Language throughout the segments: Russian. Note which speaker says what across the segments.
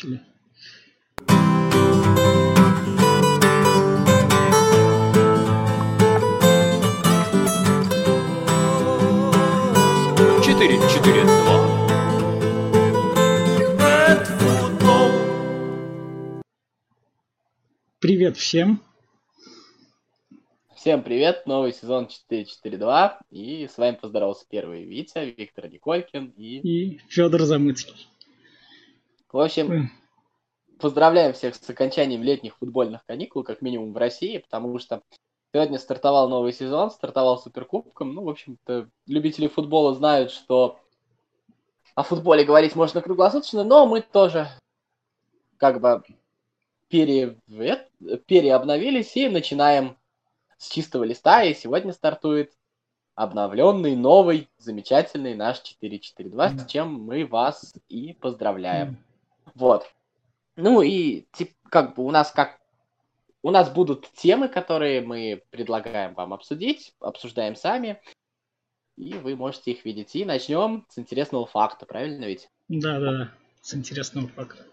Speaker 1: начали.
Speaker 2: Четыре, четыре, два.
Speaker 1: Привет всем.
Speaker 3: Всем привет, новый сезон 442, и с вами поздоровался первый Витя, Виктор Николькин и...
Speaker 1: И Федор Замыцкий.
Speaker 3: В общем, поздравляем всех с окончанием летних футбольных каникул, как минимум в России, потому что сегодня стартовал новый сезон, стартовал Суперкубком. Ну, в общем-то, любители футбола знают, что о футболе говорить можно круглосуточно, но мы тоже как бы пере... переобновились и начинаем с чистого листа, и сегодня стартует обновленный, новый, замечательный наш 442, mm. с чем мы вас и поздравляем. Вот. Ну и тип, как бы у нас как у нас будут темы, которые мы предлагаем вам обсудить, обсуждаем сами, и вы можете их видеть. И начнем с интересного факта, правильно ведь?
Speaker 1: Да, да, да, с интересного факта.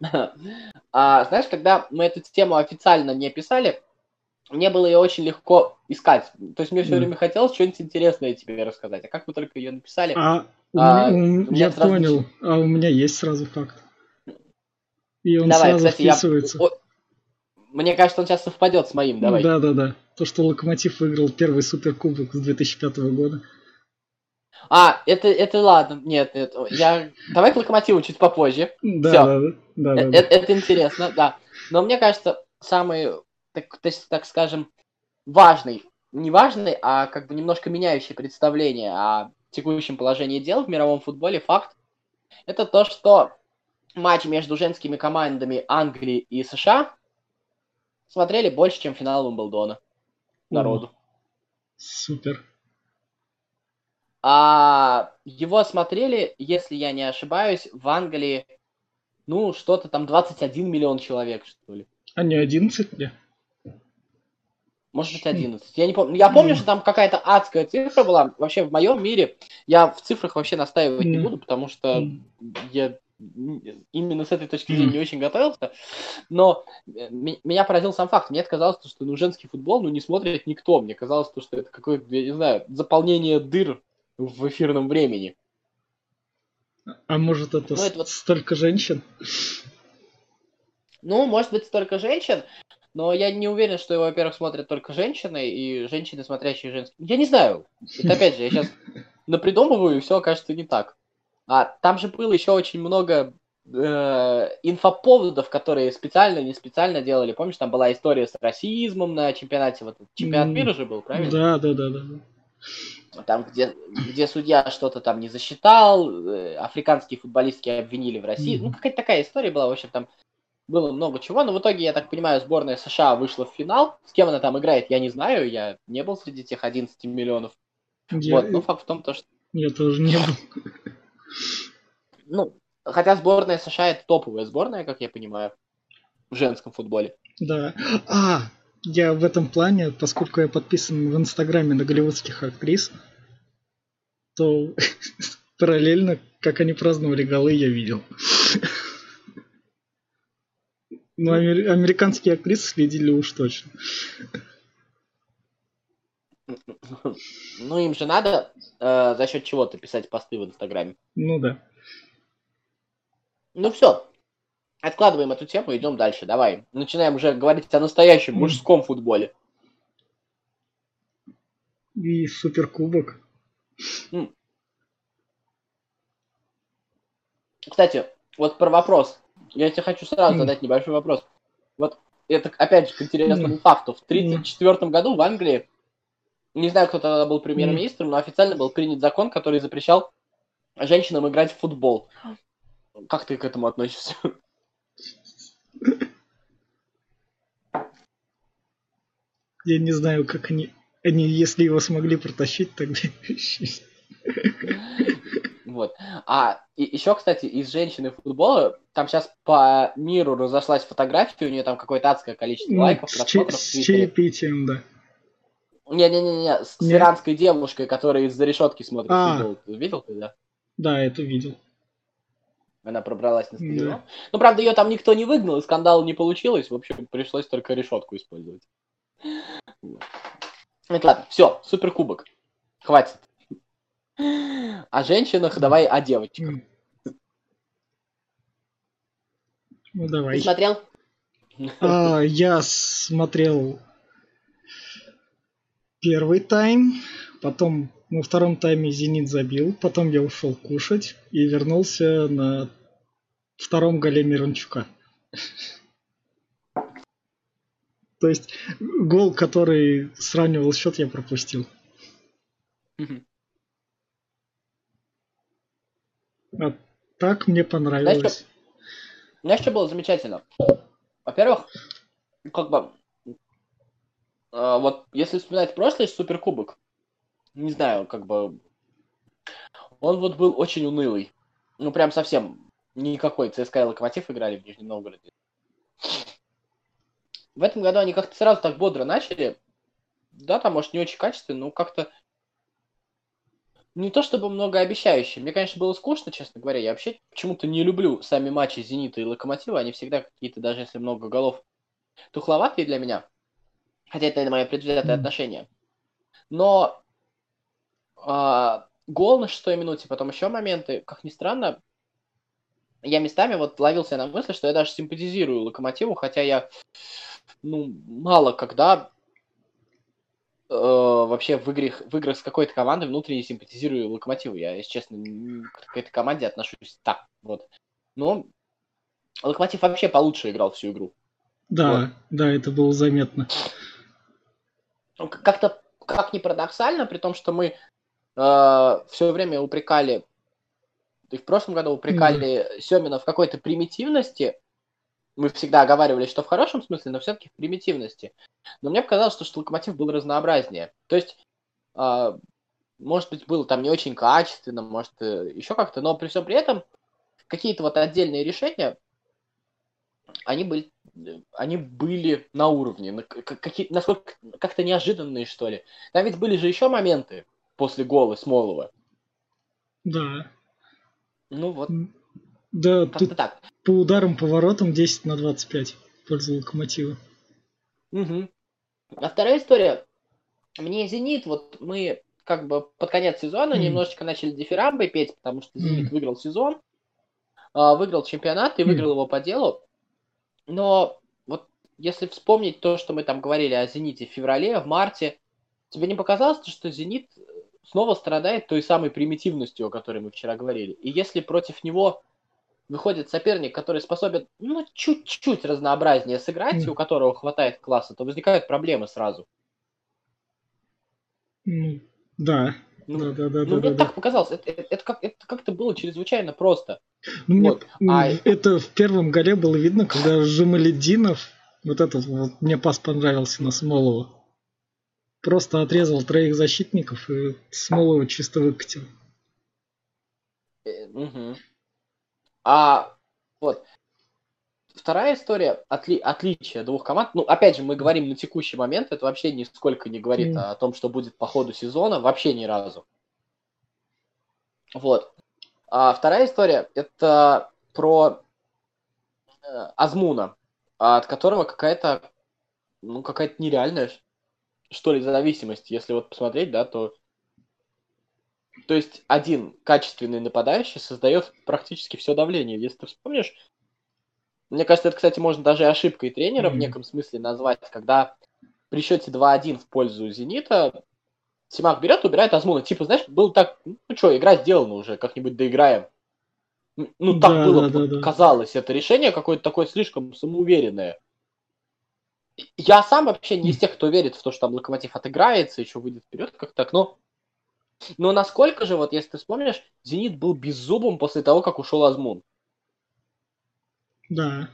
Speaker 3: а, знаешь, когда мы эту тему официально не писали, мне было ее очень легко искать. То есть мне все время хотелось что-нибудь интересное тебе рассказать. А как мы только ее написали...
Speaker 1: А, а меня, я понял. Сразу... А у меня есть сразу факт. И он Давай, сразу кстати, вписывается. Я...
Speaker 3: Мне кажется, он сейчас совпадет с моим. Давай.
Speaker 1: Да, да, да. То, что Локомотив выиграл первый суперкубок с 2005 года.
Speaker 3: А, это, это ладно. Нет, нет. Я... Давай к Локомотиву чуть попозже.
Speaker 1: Да, Всё. да, да. да,
Speaker 3: да,
Speaker 1: это,
Speaker 3: да. это интересно, да. Но мне кажется, самый так, так скажем, важный, не важный, а как бы немножко меняющий представление о текущем положении дел в мировом футболе факт, это то, что матч между женскими командами Англии и США смотрели больше, чем финал Уимблдона народу. О,
Speaker 1: супер.
Speaker 3: А его смотрели, если я не ошибаюсь, в Англии, ну, что-то там 21 миллион человек, что ли.
Speaker 1: А не 11 где?
Speaker 3: Может быть, 11. Я не помню. Я помню, что там какая-то адская цифра была. Вообще, в моем мире я в цифрах вообще настаивать не буду, потому что я именно с этой точки зрения не очень готовился. Но э, меня поразил сам факт. Мне казалось, что ну, женский футбол ну, не смотрит никто. Мне казалось, что это какое-то, я не знаю, заполнение дыр в эфирном времени.
Speaker 1: А может, это, ну, это вот... столько женщин?
Speaker 3: Ну, может быть, столько женщин, но я не уверен, что его, во-первых, смотрят только женщины, и женщины, смотрящие женские. Я не знаю. Это опять же, я сейчас напридумываю, и все окажется не так. А там же было еще очень много э, инфоповодов, которые специально, не специально делали. Помнишь, там была история с расизмом на чемпионате, вот чемпионат мира же был, правильно?
Speaker 1: Да, да, да, да.
Speaker 3: Там, где, где судья что-то там не засчитал, э, африканские футболистки обвинили в России. Mm-hmm. Ну, какая-то такая история была, в общем, там было много чего, но в итоге, я так понимаю, сборная США вышла в финал. С кем она там играет, я не знаю, я не был среди тех 11 миллионов. Я... Вот, ну факт в том, то, что...
Speaker 1: Я тоже не был.
Speaker 3: Ну, хотя сборная США это топовая сборная, как я понимаю, в женском футболе.
Speaker 1: Да. А, я в этом плане, поскольку я подписан в Инстаграме на голливудских актрис, то параллельно, как они праздновали голы, я видел. Ну, американские актрисы следили уж точно.
Speaker 3: Ну, им же надо э, за счет чего-то писать посты в Инстаграме.
Speaker 1: Ну да.
Speaker 3: Ну все. Откладываем эту тему, идем дальше. Давай. Начинаем уже говорить о настоящем мужском футболе.
Speaker 1: И суперкубок.
Speaker 3: Кстати, вот про вопрос. Я тебе хочу сразу задать небольшой вопрос. Вот это, опять же, к интересному факту. В 1934 году в Англии, не знаю, кто тогда был премьер-министром, но официально был принят закон, который запрещал женщинам играть в футбол. Как ты к этому относишься?
Speaker 1: Я не знаю, как они, они если его смогли протащить, тогда
Speaker 3: Вот. А и еще, кстати, из женщины футбола, там сейчас по миру разошлась фотография, у нее там какое-то адское количество ну, лайков,
Speaker 1: просмотров. С чаепитием, да.
Speaker 3: Не-не-не, с Нет. иранской девушкой, которая из-за решетки смотрит а. футбол. Видел ты, да?
Speaker 1: Да, это видел.
Speaker 3: Она пробралась на стадион. Да. Ну, правда, ее там никто не выгнал, и скандал не получилось. В общем, пришлось только решетку использовать. Вот. ладно, все, суперкубок. Хватит. О женщинах давай о девочках.
Speaker 1: Ну, давай.
Speaker 3: Ты смотрел?
Speaker 1: А, я смотрел первый тайм, потом на втором тайме Зенит забил, потом я ушел кушать и вернулся на втором голе Мирончука. То есть гол, который сравнивал счет, я пропустил. А так мне понравилось. Знаешь,
Speaker 3: знаешь, что было замечательно? Во-первых, как бы, э, вот если вспоминать прошлый суперкубок, не знаю, как бы, он вот был очень унылый. Ну, прям совсем никакой. ЦСКА и Локомотив играли в Нижнем Новгороде. В этом году они как-то сразу так бодро начали. Да, там, может, не очень качественно, но как-то не то чтобы многообещающе. Мне, конечно, было скучно, честно говоря. Я вообще почему-то не люблю сами матчи Зенита и Локомотива. Они всегда какие-то, даже если много голов, тухловатые для меня. Хотя это мое предвзятое отношение. Но а, гол на шестой минуте, потом еще моменты, как ни странно, я местами вот ловился на мысли, что я даже симпатизирую Локомотиву, хотя я ну, мало когда э, вообще в, игре, в играх с какой-то командой внутренне симпатизирую Локомотиву. Я, если честно, к этой команде отношусь так. Вот. Но Локомотив вообще получше играл всю игру.
Speaker 1: Да, вот. да, это было заметно.
Speaker 3: Как-то, как ни парадоксально, при том, что мы э, все время упрекали, и в прошлом году упрекали mm. Семина в какой-то примитивности, мы всегда оговаривали, что в хорошем смысле, но все-таки в примитивности. Но мне показалось, что, что локомотив был разнообразнее. То есть, э, может быть, было там не очень качественно, может, э, еще как-то, но при всем при этом какие-то вот отдельные решения, они были, они были на уровне, какие, насколько как-то неожиданные, что ли. Там ведь были же еще моменты после гола Смолова.
Speaker 1: Да.
Speaker 3: Ну вот.
Speaker 1: Да, тут так. по ударам, поворотам 10 на 25 в пользу Локомотива.
Speaker 3: Угу. А вторая история. Мне Зенит, вот мы как бы под конец сезона mm. немножечко начали дифирамбы петь, потому что Зенит mm. выиграл сезон, а, выиграл чемпионат и mm. выиграл его по делу. Но вот если вспомнить то, что мы там говорили о Зените в феврале, в марте, тебе не показалось, что Зенит снова страдает той самой примитивностью, о которой мы вчера говорили? И если против него выходит соперник, который способен ну, чуть-чуть разнообразнее сыграть, mm. у которого хватает класса, то возникают проблемы сразу.
Speaker 1: Mm. Да.
Speaker 3: Ну,
Speaker 1: да, да, да,
Speaker 3: ну,
Speaker 1: да,
Speaker 3: мне
Speaker 1: да,
Speaker 3: так да. показалось, это, это, это, как, это как-то было чрезвычайно просто.
Speaker 1: Ну, вот. мне, а... Это в первом голе было видно, когда Жемалединов, вот этот вот, мне пас понравился на Смолова, просто отрезал троих защитников и Смолова чисто выкатил.
Speaker 3: Угу. А вот вторая история отли, отличие двух команд. Ну, опять же, мы говорим на текущий момент, это вообще нисколько не говорит mm. о том, что будет по ходу сезона, вообще ни разу. Вот. А вторая история это про э, Азмуна, от которого какая-то, ну, какая-то нереальная, что ли, зависимость. Если вот посмотреть, да, то то есть один качественный нападающий создает практически все давление. Если ты вспомнишь, мне кажется, это, кстати, можно даже ошибкой тренера mm-hmm. в неком смысле назвать, когда при счете 2-1 в пользу «Зенита» Симак берет, убирает Азмуна. Типа, знаешь, было так, ну что, игра сделана уже, как-нибудь доиграем. Ну, так да, было, да, да, казалось, это решение какое-то такое слишком самоуверенное. Я сам вообще не из тех, кто верит в то, что там Локомотив отыграется, еще выйдет вперед, как так, но но насколько же, вот если ты вспомнишь, Зенит был беззубым после того, как ушел Азмун.
Speaker 1: Да.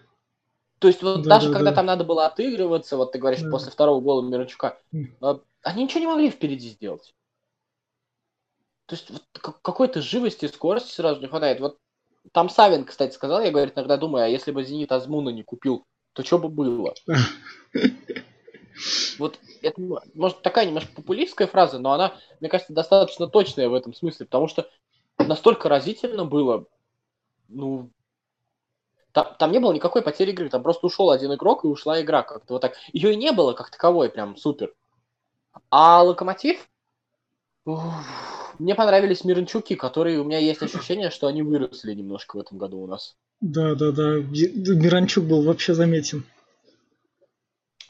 Speaker 3: То есть вот да, даже да, когда да. там надо было отыгрываться, вот ты говоришь, да. после второго гола Мирончука, mm. они ничего не могли впереди сделать. То есть вот какой-то живости и скорости сразу не хватает. Вот там Савин, кстати, сказал, я, говорит, иногда думаю, а если бы Зенит Азмуна не купил, то что бы было? Вот это, может, такая немножко популистская фраза, но она, мне кажется, достаточно точная в этом смысле, потому что настолько разительно было, ну, там, там не было никакой потери игры, там просто ушел один игрок и ушла игра как-то вот так. Ее и не было как таковой, прям супер. А Локомотив, мне понравились Миранчуки, которые у меня есть ощущение, что они выросли немножко в этом году у нас.
Speaker 1: Да, да, да. Миранчук был вообще заметен.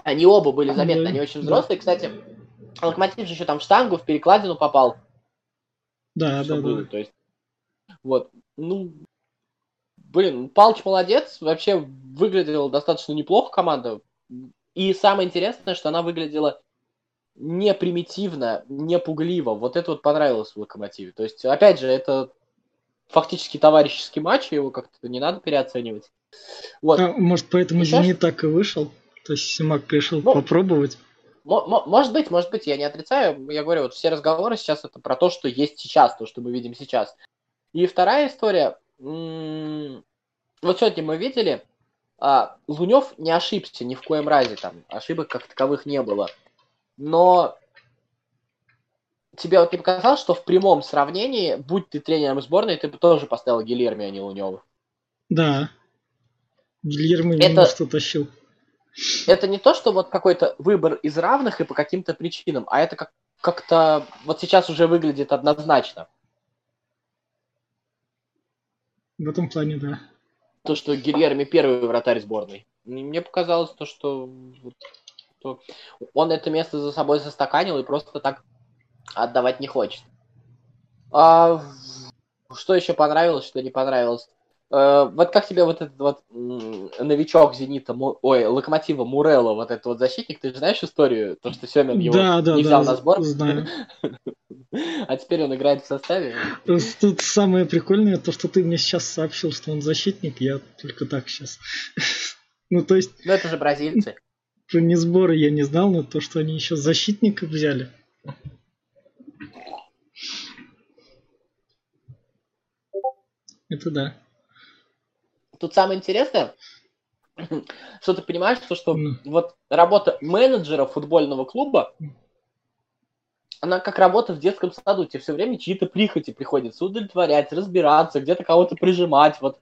Speaker 3: Они оба были заметны, да, они очень взрослые. Да. Кстати, Локомотив же еще там в штангу, в перекладину попал.
Speaker 1: Да, да, было.
Speaker 3: да. То есть, вот, ну, блин, Палч молодец, вообще выглядела достаточно неплохо команда. И самое интересное, что она выглядела не примитивно, не пугливо. Вот это вот понравилось в Локомотиве. То есть, опять же, это фактически товарищеский матч, его как-то не надо переоценивать.
Speaker 1: Вот. А, может, поэтому не так и вышел? То есть Симак пришел ну, попробовать?
Speaker 3: Может быть, может быть, я не отрицаю. Я говорю, вот все разговоры сейчас это про то, что есть сейчас, то, что мы видим сейчас. И вторая история. Вот сегодня мы видели, а, Лунев не ошибся ни в коем разе, там ошибок как таковых не было. Но тебе вот не показалось, что в прямом сравнении, будь ты тренером сборной, ты бы тоже поставил Гильерми, а не Лунева?
Speaker 1: Да. Гильерми это... что тащил.
Speaker 3: Это не то, что вот какой-то выбор из равных и по каким-то причинам, а это как- как-то вот сейчас уже выглядит однозначно.
Speaker 1: В этом плане, да.
Speaker 3: То, что Гильерми первый вратарь сборной. Мне показалось то, что что он это место за собой застаканил и просто так отдавать не хочет. А, что еще понравилось, что не понравилось? А, вот как тебе вот этот вот новичок Зенита, ой, Локомотива Мурелла, вот этот вот защитник, ты же знаешь историю, то, что Семен его да, да, не взял да, на сбор?
Speaker 1: знаю.
Speaker 3: А теперь он играет в составе?
Speaker 1: Тут самое прикольное, то, что ты мне сейчас сообщил, что он защитник, я только так сейчас. Ну, то есть...
Speaker 3: Ну, это же бразильцы
Speaker 1: про не сборы я не знал, но то, что они еще защитников взяли. Это да.
Speaker 3: Тут самое интересное, что ты понимаешь, то, что mm. вот работа менеджера футбольного клуба, она как работа в детском саду, тебе все время чьи-то прихоти приходится удовлетворять, разбираться, где-то кого-то прижимать, вот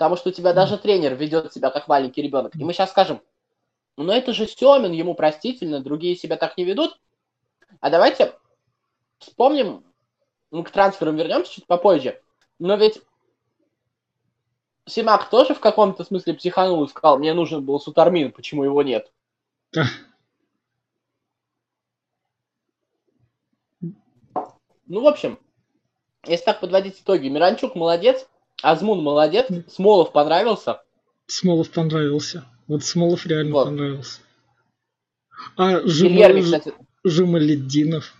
Speaker 3: Потому что у тебя даже тренер ведет себя как маленький ребенок. И мы сейчас скажем, ну это же Семин, ему простительно, другие себя так не ведут. А давайте вспомним, мы к трансферам вернемся чуть попозже. Но ведь Симак тоже в каком-то смысле психанул и сказал, мне нужен был Сутармин, почему его нет? Ну, в общем, если так подводить итоги, Миранчук молодец, Азмун молодец, Смолов понравился.
Speaker 1: Смолов понравился. Вот Смолов реально вот. понравился. А
Speaker 3: Жима... кстати...
Speaker 1: Жималеддинов.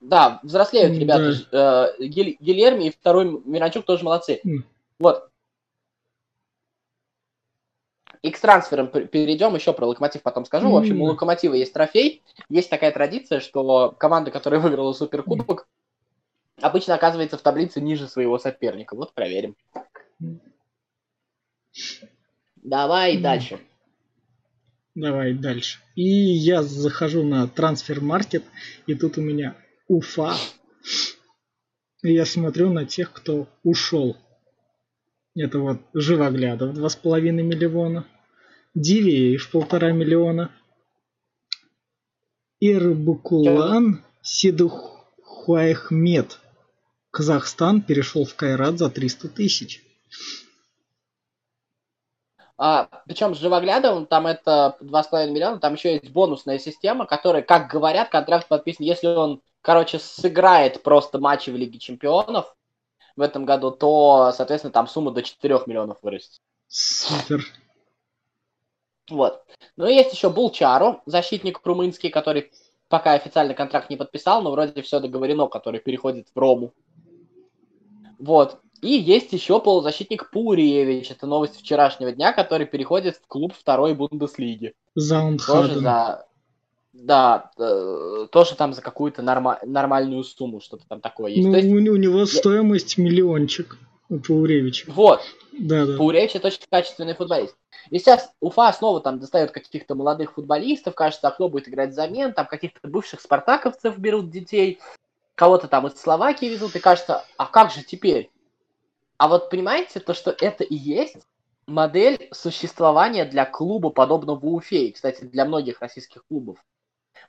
Speaker 3: Да, взрослеют ребята. Да. Э, Гильерми и второй Миранчук тоже молодцы. Mm. Вот. И к трансферам перейдем, еще про Локомотив потом скажу. В общем, у Локомотива есть трофей. Есть такая традиция, что команда, которая выиграла Суперкубок, обычно оказывается в таблице ниже своего соперника. Вот проверим. Давай дальше.
Speaker 1: Давай дальше. И я захожу на трансфер-маркет, и тут у меня Уфа. И я смотрю на тех, кто ушел. Это вот Живоглядов 2,5 миллиона. Дивеев полтора миллиона. Ирбукулан Сидухуайхмед Казахстан перешел в Кайрат за 300 тысяч.
Speaker 3: А, причем с живоглядом, там это 2,5 миллиона, там еще есть бонусная система, которая, как говорят, контракт подписан, если он, короче, сыграет просто матчи в Лиге Чемпионов в этом году, то, соответственно, там сумма до 4 миллионов вырастет.
Speaker 1: Супер.
Speaker 3: Вот. Ну и есть еще Булчару, защитник румынский, который пока официально контракт не подписал, но вроде все договорено, который переходит в Рому. Вот. И есть еще полузащитник Пуриевич. Это новость вчерашнего дня, который переходит в клуб второй Бундеслиги. Тоже за... Да, э, тоже там за какую-то норма... нормальную сумму, что-то там такое есть.
Speaker 1: Ну,
Speaker 3: есть...
Speaker 1: у него я... стоимость миллиончик у Пауревича.
Speaker 3: Вот. Да, да. Пауревич это очень качественный футболист. И сейчас Уфа снова там достает каких-то молодых футболистов, кажется, окно будет играть замен, там каких-то бывших спартаковцев берут детей, кого-то там из Словакии везут, и кажется, а как же теперь? А вот понимаете, то, что это и есть модель существования для клуба, подобного Уфе, и, кстати, для многих российских клубов.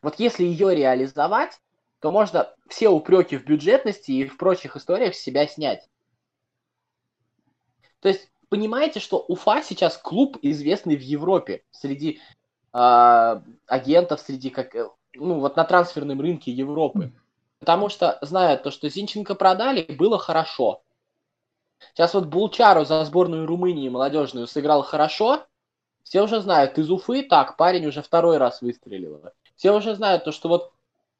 Speaker 3: Вот если ее реализовать, то можно все упреки в бюджетности и в прочих историях с себя снять. То есть, понимаете, что Уфа сейчас клуб, известный в Европе, среди э, агентов, среди как, э, ну вот на трансферном рынке Европы. Потому что, зная то, что Зинченко продали, было хорошо. Сейчас вот Булчару за сборную Румынии молодежную сыграл хорошо. Все уже знают, из Уфы так, парень уже второй раз выстрелил. Все уже знают то, что вот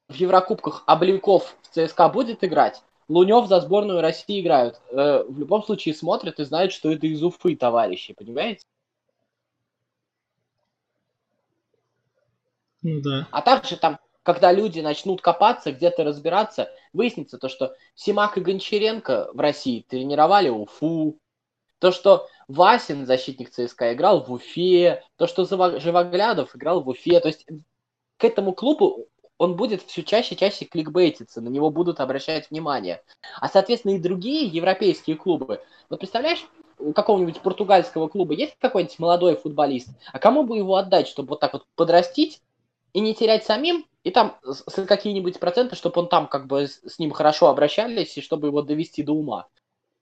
Speaker 3: в Еврокубках Облинков в ЦСКА будет играть, Лунев за сборную России играют. Э, в любом случае смотрят и знают, что это из Уфы, товарищи, понимаете?
Speaker 1: Ну да.
Speaker 3: А также там, когда люди начнут копаться, где-то разбираться, выяснится то, что Симак и Гончаренко в России тренировали Уфу, то, что Васин, защитник ЦСКА, играл в Уфе, то, что Живоглядов играл в Уфе. То есть к этому клубу он будет все чаще и чаще кликбейтиться, на него будут обращать внимание. А, соответственно, и другие европейские клубы. Вот представляешь, у какого-нибудь португальского клуба есть какой-нибудь молодой футболист, а кому бы его отдать, чтобы вот так вот подрастить и не терять самим, и там с какие-нибудь проценты, чтобы он там как бы с ним хорошо обращались, и чтобы его довести до ума.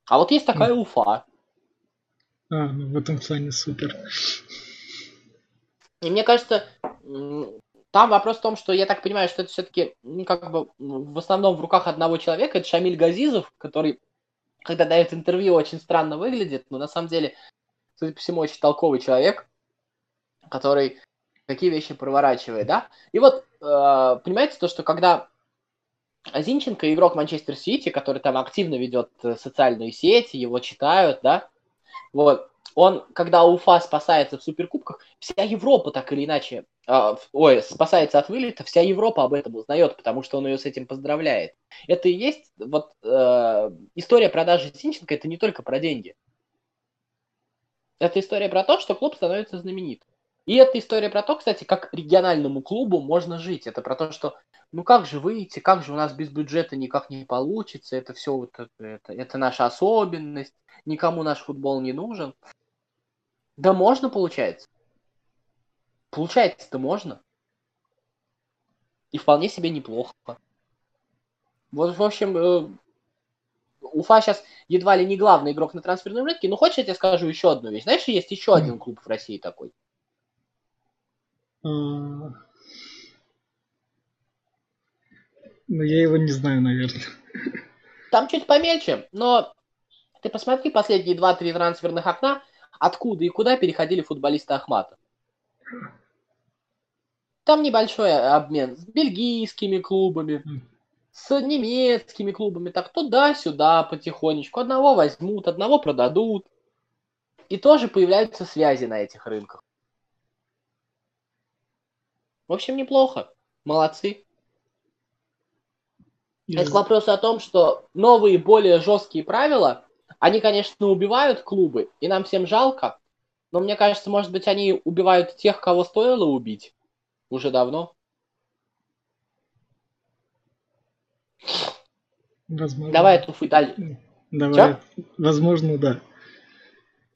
Speaker 3: А вот есть такая Уфа.
Speaker 1: А, ну в этом плане супер.
Speaker 3: И мне кажется, там вопрос в том, что я так понимаю, что это все-таки ну, как бы в основном в руках одного человека. Это Шамиль Газизов, который, когда дает интервью, очень странно выглядит, но на самом деле, судя по всему, очень толковый человек, который такие вещи проворачивает, да? И вот, э, понимаете, то, что когда Зинченко, игрок Манчестер Сити, который там активно ведет э, социальные сети, его читают, да, вот, он, когда Уфа спасается в суперкубках, вся Европа так или иначе, э, ой, спасается от вылета, вся Европа об этом узнает, потому что он ее с этим поздравляет. Это и есть вот э, история продажи Зинченко, это не только про деньги. Это история про то, что клуб становится знаменит. И это история про то, кстати, как региональному клубу можно жить. Это про то, что ну как же выйти, как же у нас без бюджета никак не получится, это все вот это, это, это наша особенность, никому наш футбол не нужен. Да можно, получается. Получается-то можно. И вполне себе неплохо. Вот, в общем, э, Уфа сейчас едва ли не главный игрок на трансферном рынке. Но хочешь, я тебе скажу еще одну вещь? Знаешь, есть еще один клуб в России такой.
Speaker 1: Ну, я его не знаю, наверное.
Speaker 3: Там чуть помельче, но ты посмотри последние 2-3 трансферных окна, откуда и куда переходили футболисты Ахмата. Там небольшой обмен с бельгийскими клубами, с немецкими клубами, так туда-сюда потихонечку. Одного возьмут, одного продадут. И тоже появляются связи на этих рынках. В общем, неплохо. Молодцы. Это к вопросу о том, что новые, более жесткие правила они, конечно, убивают клубы, и нам всем жалко, но мне кажется, может быть, они убивают тех, кого стоило убить уже давно.
Speaker 1: Возможно.
Speaker 3: Давай эту фы дальше.
Speaker 1: Давай. Чё? Возможно, да.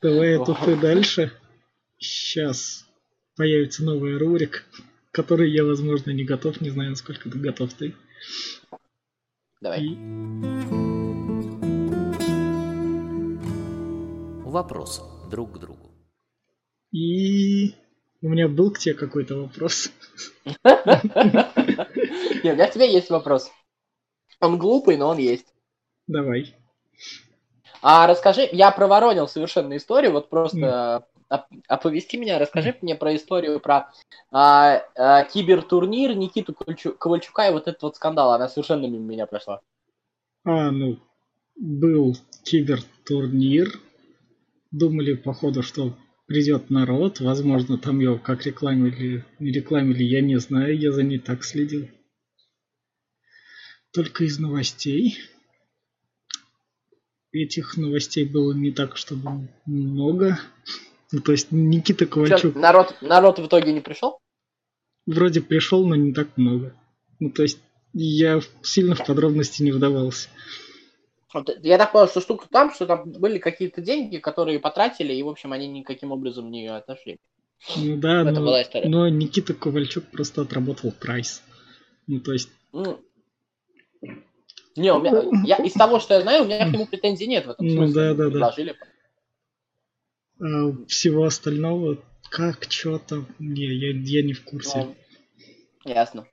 Speaker 1: Давай эту фы дальше. Сейчас появится новый рубрик, который я, возможно, не готов. Не знаю, насколько ты готов ты.
Speaker 3: Давай. И...
Speaker 2: вопрос друг к другу.
Speaker 1: И у меня был к тебе какой-то вопрос.
Speaker 3: Нет, у меня к тебе есть вопрос. Он глупый, но он есть.
Speaker 1: Давай.
Speaker 3: А расскажи, я проворонил совершенно историю, вот просто оповести меня, расскажи мне про историю про а, а, кибертурнир Никиту Ковальчука и вот этот вот скандал, она совершенно мимо меня прошла.
Speaker 1: А, ну, был кибертурнир, думали, походу, что придет народ, возможно, там его как рекламили, не рекламили, я не знаю, я за ней так следил. Только из новостей. Этих новостей было не так, чтобы много. Ну, то есть Никита Ковальчук...
Speaker 3: Что, народ, народ в итоге не пришел?
Speaker 1: Вроде пришел, но не так много. Ну, то есть я сильно в подробности не вдавался.
Speaker 3: Я так понял, что штука там, что там были какие-то деньги, которые потратили, и, в общем, они никаким образом не отошли.
Speaker 1: Ну да, Это но, была история. но Никита Ковальчук просто отработал прайс. Ну, то есть... Ну,
Speaker 3: не, у меня, я, из того, что я знаю, у меня к нему претензий нет в этом
Speaker 1: ну смысле. Ну да, да, предложили. да. А, всего остального, как, что там, не, я, я не в курсе. Ну,
Speaker 3: ясно.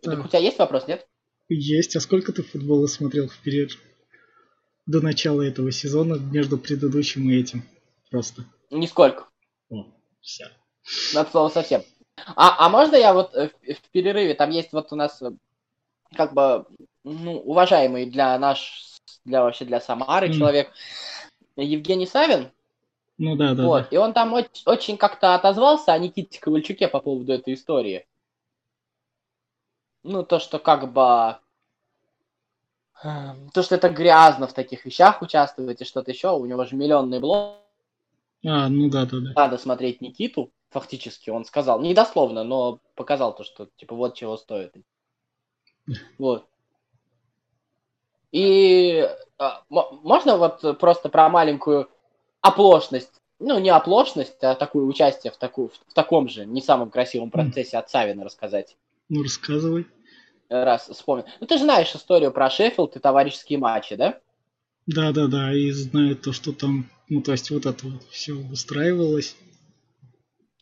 Speaker 3: Так. так у тебя есть вопрос, нет?
Speaker 1: Есть. А сколько ты футбола смотрел в период до начала этого сезона между предыдущим и этим? Просто.
Speaker 3: Нисколько. О, все. Надо слово совсем. А, а можно я вот э, в, в перерыве, там есть вот у нас э, как бы, ну, уважаемый для наш, для вообще для Самары mm. человек, Евгений Савин.
Speaker 1: Ну да, да.
Speaker 3: Вот,
Speaker 1: да.
Speaker 3: и он там очень, очень как-то отозвался о Никите Ковальчуке по поводу этой истории. Ну, то, что как бы... Эм, то, что это грязно в таких вещах участвовать и что-то еще, у него же миллионный блог.
Speaker 1: А, ну да, да, да.
Speaker 3: Надо смотреть Никиту, фактически, он сказал. Не дословно, но показал то, что, типа, вот чего стоит. Вот. И а, можно вот просто про маленькую оплошность, ну не оплошность, а такое участие в, такую, в, в таком же, не самом красивом процессе от Савина рассказать.
Speaker 1: Ну рассказывай.
Speaker 3: Раз вспомнил. Ну ты же знаешь историю про Шеффилд и товарищеские матчи, да?
Speaker 1: Да, да, да, и знаю то, что там, ну то есть вот это вот все устраивалось.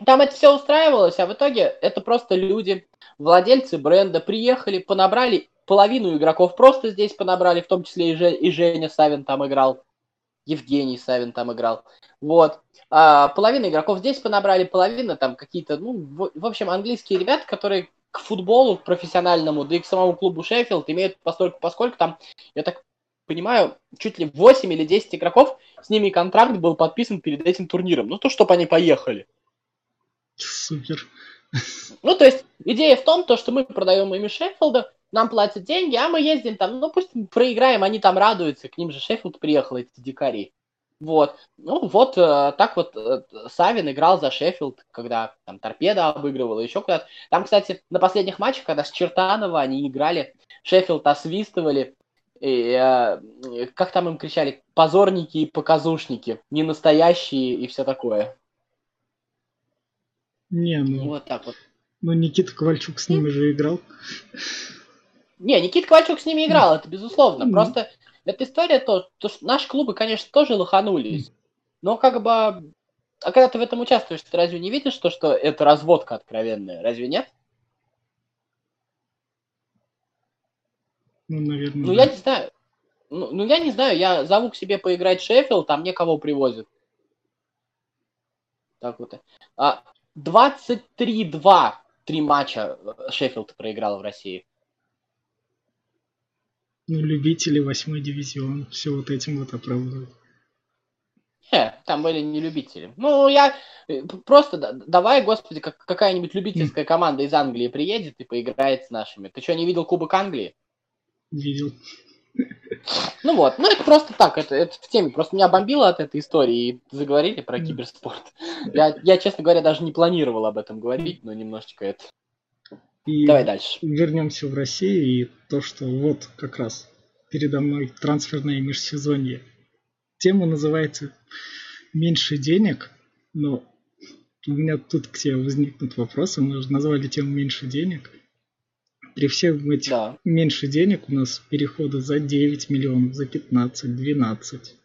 Speaker 3: Там это все устраивалось, а в итоге это просто люди, владельцы бренда, приехали, понабрали половину игроков просто здесь понабрали, в том числе и, Же, и Женя Савин там играл, Евгений Савин там играл. Вот. А, половина игроков здесь понабрали, половина там какие-то, ну, в, в общем, английские ребята, которые к футболу к профессиональному, да и к самому клубу Шеффилд имеют постольку, поскольку там, я так понимаю, чуть ли 8 или 10 игроков, с ними контракт был подписан перед этим турниром. Ну, то, чтобы они поехали.
Speaker 1: Супер.
Speaker 3: Ну, то есть, идея в том, то, что мы продаем ими Шеффилда, нам платят деньги, а мы ездим там, ну, пусть проиграем, они там радуются, к ним же Шеффилд приехал, эти дикари. Вот. Ну, вот э, так вот э, Савин играл за Шеффилд, когда там Торпеда обыгрывала, еще куда-то. Там, кстати, на последних матчах, когда с Чертанова они играли, Шеффилд освистывали, и, э, как там им кричали, позорники и показушники, не настоящие и все такое.
Speaker 1: Не, ну...
Speaker 3: Вот так вот.
Speaker 1: Ну, Никита Ковальчук с ними же играл.
Speaker 3: Не, Никита Ковальчук с ними играл, это безусловно. Просто эта история то, то что наши клубы, конечно, тоже лоханулись. Но как бы... А когда ты в этом участвуешь, ты разве не видишь то, что это разводка откровенная? Разве нет?
Speaker 1: Ну, наверное.
Speaker 3: Ну, да. я не знаю. Ну, ну, я не знаю, я зову к себе поиграть Шеффилд, там мне кого привозят. Так вот. А, 23-2 три матча Шеффилд проиграл в России.
Speaker 1: Ну, любители восьмой дивизион все вот этим вот оправдывают.
Speaker 3: Не, там были не любители. Ну, я э, просто давай, господи, как, какая-нибудь любительская команда из Англии приедет и поиграет с нашими. Ты что, не видел Кубок Англии?
Speaker 1: Видел.
Speaker 3: Ну вот, ну это просто так, это, это в теме. Просто меня бомбило от этой истории и заговорили про киберспорт. Я, я, честно говоря, даже не планировал об этом говорить, но немножечко это...
Speaker 1: И Давай дальше. Вернемся в Россию и то, что вот как раз передо мной трансферное межсезонье. Тема называется «Меньше денег», но у меня тут к тебе возникнут вопросы. Мы же назвали тему «Меньше денег». При всех этих да. меньше денег у нас переходы за 9 миллионов, за 15, 12.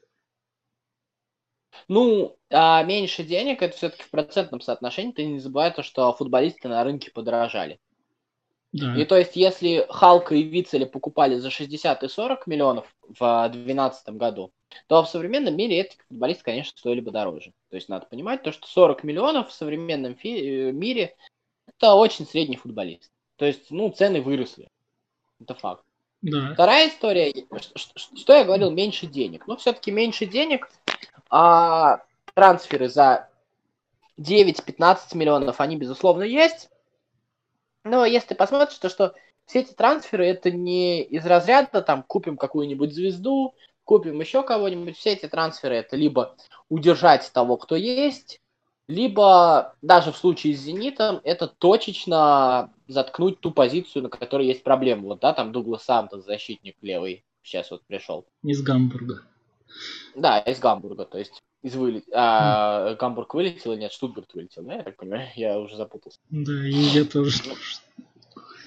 Speaker 3: Ну, а меньше денег это все-таки в процентном соотношении. Ты не забывай то, что футболисты на рынке подорожали. Да. И то есть, если Халка и Вицеля покупали за 60 и 40 миллионов в 2012 году, то в современном мире эти футболисты, конечно, стоили бы дороже. То есть, надо понимать то, что 40 миллионов в современном фи- э, мире это очень средний футболист. То есть, ну, цены выросли. Это факт. Да. Вторая история, что, что я говорил, меньше денег. Ну, все-таки меньше денег, а трансферы за 9-15 миллионов, они, безусловно, есть. Но если ты посмотришь, то что все эти трансферы, это не из разряда, там, купим какую-нибудь звезду, купим еще кого-нибудь. Все эти трансферы, это либо удержать того, кто есть, либо даже в случае с «Зенитом» это точечно заткнуть ту позицию, на которой есть проблемы. Вот, да, там Дуглас Сантос, защитник левый, сейчас вот пришел.
Speaker 1: Из Гамбурга.
Speaker 3: Да, из Гамбурга, то есть из вылет... а, mm. Гамбург вылетел или нет, Штутгарт вылетел, да, я так понимаю, я уже запутался.
Speaker 1: Да, и я тоже.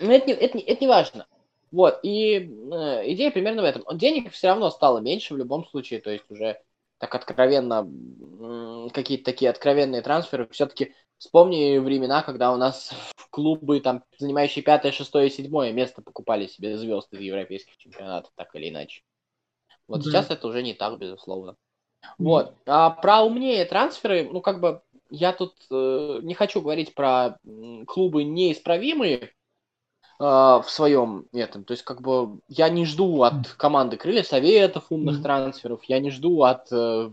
Speaker 3: Ну, это не, это, это не важно. Вот, и э, идея примерно в этом. Денег все равно стало меньше в любом случае, то есть уже так откровенно, какие-то такие откровенные трансферы. Все-таки вспомни времена, когда у нас в клубы, там, занимающие пятое, шестое, седьмое место покупали себе звезды из европейских чемпионатов, так или иначе. Вот да. сейчас это уже не так, безусловно. Вот. А про умнее трансферы, ну, как бы, я тут э, не хочу говорить про клубы неисправимые, в своем этом. То есть, как бы, я не жду от команды Крылья советов умных трансферов, я не жду от э,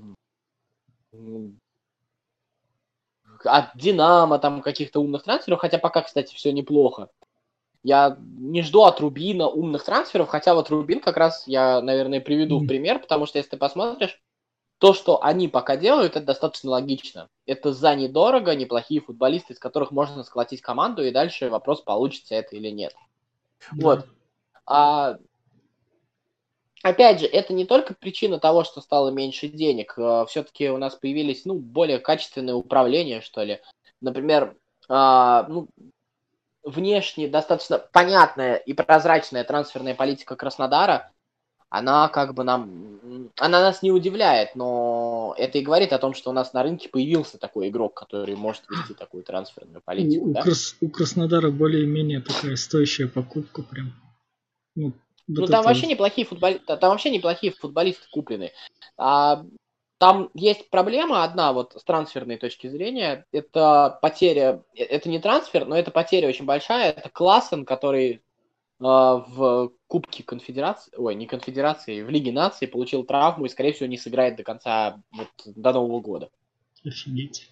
Speaker 3: от Динамо там каких-то умных трансферов, хотя пока, кстати, все неплохо. Я не жду от Рубина умных трансферов, хотя вот Рубин как раз я, наверное, приведу в пример, потому что если ты посмотришь, то, что они пока делают, это достаточно логично. Это за недорого, неплохие футболисты, из которых можно сколотить команду, и дальше вопрос, получится это или нет. Да. Вот. А, опять же, это не только причина того, что стало меньше денег. А, Все-таки у нас появились, ну, более качественные управления, что ли. Например, а, ну, внешне достаточно понятная и прозрачная трансферная политика Краснодара – она как бы нам, она нас не удивляет, но это и говорит о том, что у нас на рынке появился такой игрок, который может вести такую трансферную политику.
Speaker 1: У, да? Крас, у Краснодара более-менее такая стоящая покупка прям.
Speaker 3: Ну, ну вот там это... вообще неплохие футболисты, там вообще неплохие футболисты куплены. А, там есть проблема одна вот с трансферной точки зрения. Это потеря, э, это не трансфер, но это потеря очень большая. Это Классен, который в Кубке Конфедерации, ой, не Конфедерации, в Лиге Нации получил травму и, скорее всего, не сыграет до конца, вот, до Нового года.
Speaker 1: Офигеть.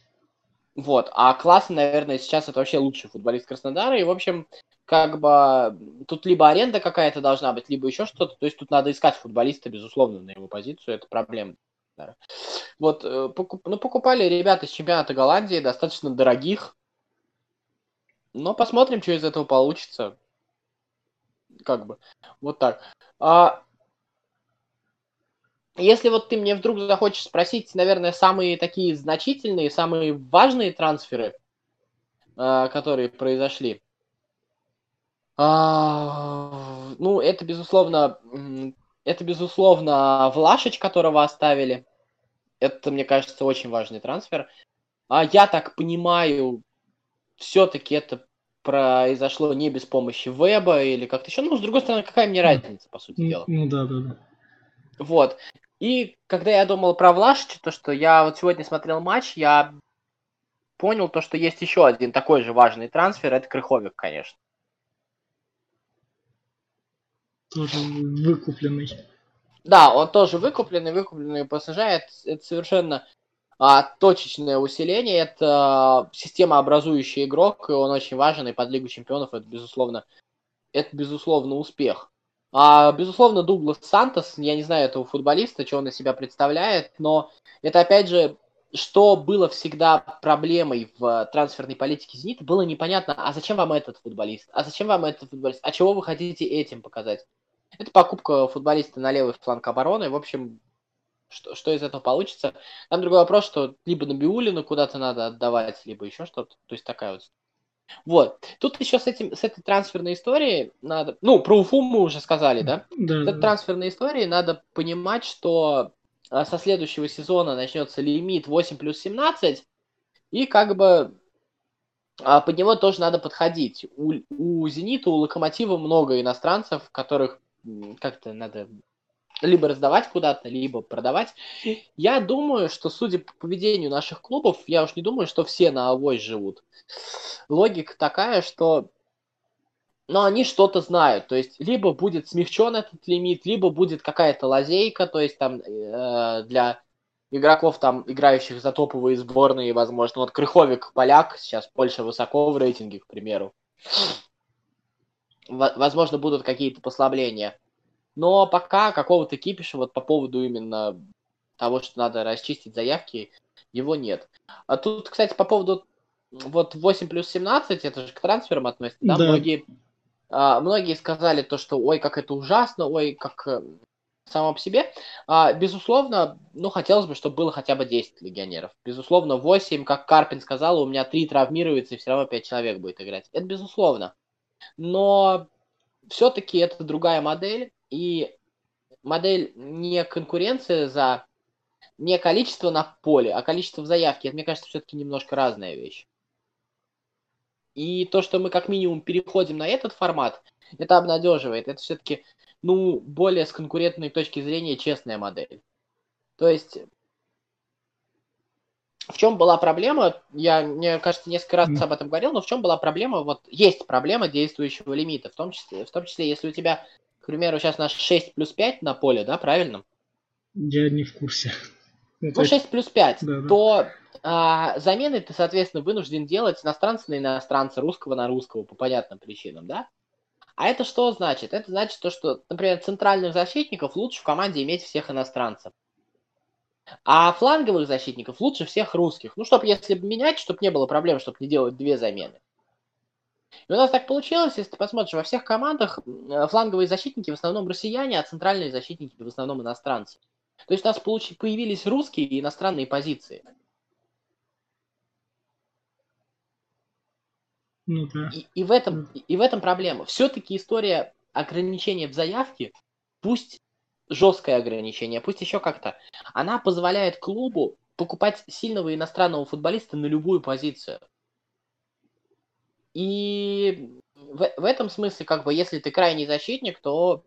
Speaker 3: Вот, а классно, наверное, сейчас это вообще лучший футболист Краснодара, и, в общем, как бы тут либо аренда какая-то должна быть, либо еще что-то, то есть тут надо искать футболиста, безусловно, на его позицию, это проблема. Вот, э, ну, покупали ребята из чемпионата Голландии, достаточно дорогих, но посмотрим, что из этого получится как бы, вот так. А, если вот ты мне вдруг захочешь спросить, наверное, самые такие значительные, самые важные трансферы, а, которые произошли, а, ну, это, безусловно, это, безусловно, Влашич, которого оставили. Это, мне кажется, очень важный трансфер. А я так понимаю, все-таки это произошло не без помощи веба или как-то еще. Ну, с другой стороны, какая мне разница, по сути дела.
Speaker 1: Ну да, да, да.
Speaker 3: Вот. И когда я думал про Влашича, то, что я вот сегодня смотрел матч, я понял то, что есть еще один такой же важный трансфер, это Крыховик, конечно.
Speaker 1: Тоже выкупленный.
Speaker 3: Да, он тоже выкупленный, выкупленный ПСЖ, это, это совершенно а точечное усиление – это системообразующий игрок, и он очень важен, и под Лигу Чемпионов это, безусловно, это, безусловно, успех. А, безусловно, Дуглас Сантос, я не знаю этого футболиста, что он из себя представляет, но это, опять же, что было всегда проблемой в трансферной политике «Зенита», было непонятно, а зачем вам этот футболист, а зачем вам этот футболист, а чего вы хотите этим показать. Это покупка футболиста на левый фланг обороны, в общем, что, что из этого получится. Там другой вопрос, что либо на Биулину куда-то надо отдавать, либо еще что-то. То есть такая вот. Вот. Тут еще с, этим, с этой трансферной историей надо... Ну, про Уфу мы уже сказали, да?
Speaker 1: Да.
Speaker 3: С этой трансферной историей надо понимать, что а, со следующего сезона начнется лимит 8 плюс 17, и как бы а, под него тоже надо подходить. У, у Зенита, у Локомотива много иностранцев, которых как-то надо либо раздавать куда-то, либо продавать. Я думаю, что, судя по поведению наших клубов, я уж не думаю, что все на авось живут. Логика такая, что но ну, они что-то знают. То есть, либо будет смягчен этот лимит, либо будет какая-то лазейка, то есть там э, для игроков, там, играющих за топовые сборные, возможно. Вот Крыховик поляк, сейчас Польша высоко в рейтинге, к примеру. Возможно, будут какие-то послабления. Но пока какого-то кипиша вот по поводу именно того, что надо расчистить заявки, его нет. А тут, кстати, по поводу вот 8 плюс 17, это же к трансферам относится, да? да. Многие, а, многие сказали то, что ой, как это ужасно, ой, как... Э, само по себе. А, безусловно, ну, хотелось бы, чтобы было хотя бы 10 легионеров. Безусловно, 8, как Карпин сказал, у меня 3 травмируются, и все равно 5 человек будет играть. Это безусловно. Но все-таки это другая модель, и модель не конкуренция за не количество на поле, а количество в заявке. Это, мне кажется, все-таки немножко разная вещь. И то, что мы как минимум переходим на этот формат, это обнадеживает. Это все-таки, ну, более с конкурентной точки зрения честная модель. То есть, в чем была проблема, я, мне кажется, несколько раз об этом говорил, но в чем была проблема, вот есть проблема действующего лимита, в том числе, в том числе если у тебя, к примеру, сейчас наш 6 плюс 5 на поле, да, правильно?
Speaker 1: Я не в курсе.
Speaker 3: Ну, 6 плюс 5, да, то а, замены ты, соответственно, вынужден делать иностранца на иностранца, русского на русского по понятным причинам, да? А это что значит? Это значит то, что, например, центральных защитников лучше в команде иметь всех иностранцев. А фланговых защитников лучше всех русских. Ну, чтобы если менять, чтобы не было проблем, чтобы не делать две замены. И у нас так получилось, если ты посмотришь, во всех командах э, фланговые защитники в основном россияне, а центральные защитники в основном иностранцы. То есть у нас получ... появились русские и иностранные позиции.
Speaker 1: Ну, да.
Speaker 3: и, и, в этом, и в этом проблема. Все-таки история ограничения в заявке, пусть жесткое ограничение, пусть еще как-то, она позволяет клубу покупать сильного иностранного футболиста на любую позицию. И в, в этом смысле, как бы, если ты крайний защитник, то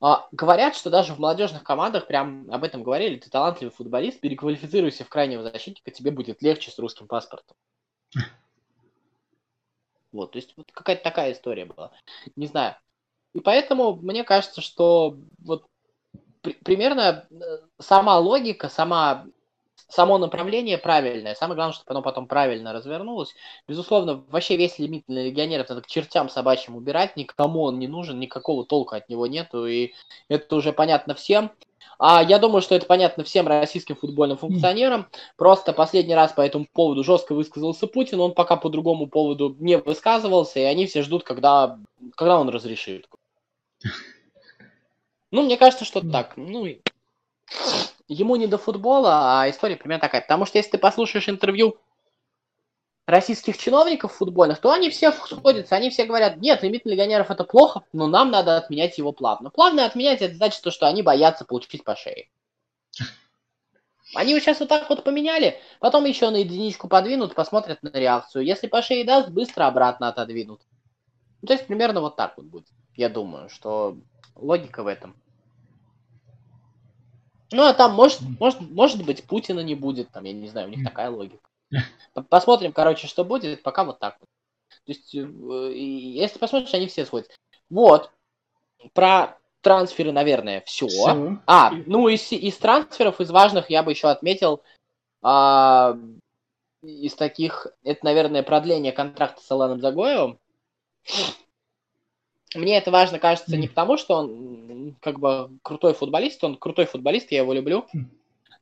Speaker 3: а, говорят, что даже в молодежных командах прям об этом говорили, ты талантливый футболист, переквалифицируйся в крайнего защитника, тебе будет легче с русским паспортом. Вот, то есть вот какая-то такая история была. Не знаю. И поэтому мне кажется, что вот при, примерно э, сама логика, сама, само направление правильное. Самое главное, чтобы оно потом правильно развернулось. Безусловно, вообще весь лимит на легионеров надо к чертям собачьим убирать. Никому он не нужен, никакого толка от него нету. И это уже понятно всем. А я думаю, что это понятно всем российским футбольным функционерам. Просто последний раз по этому поводу жестко высказался Путин, он пока по другому поводу не высказывался, и они все ждут, когда, когда он разрешит. Ну, мне кажется, что так. Ну, ему не до футбола, а история примерно такая. Потому что если ты послушаешь интервью российских чиновников футбольных, то они все сходятся, они все говорят, нет, лимит легионеров это плохо, но нам надо отменять его плавно. Плавно отменять это значит то, что они боятся получить по шее. Они его сейчас вот так вот поменяли, потом еще на единичку подвинут, посмотрят на реакцию. Если по шее даст, быстро обратно отодвинут. Ну, то есть примерно вот так вот будет. Я думаю, что логика в этом. Ну, а там может, может, может быть Путина не будет, там, я не знаю, у них такая логика. Посмотрим, короче, что будет. Пока вот так вот. То есть, э, если посмотришь, они все сходят. Вот. Про трансферы, наверное, все. все. А, ну из, из трансферов, из важных, я бы еще отметил, а, из таких, это, наверное, продление контракта с Аланом Загоевым. Мне это важно, кажется, не потому, что он как бы крутой футболист, он крутой футболист, я его люблю,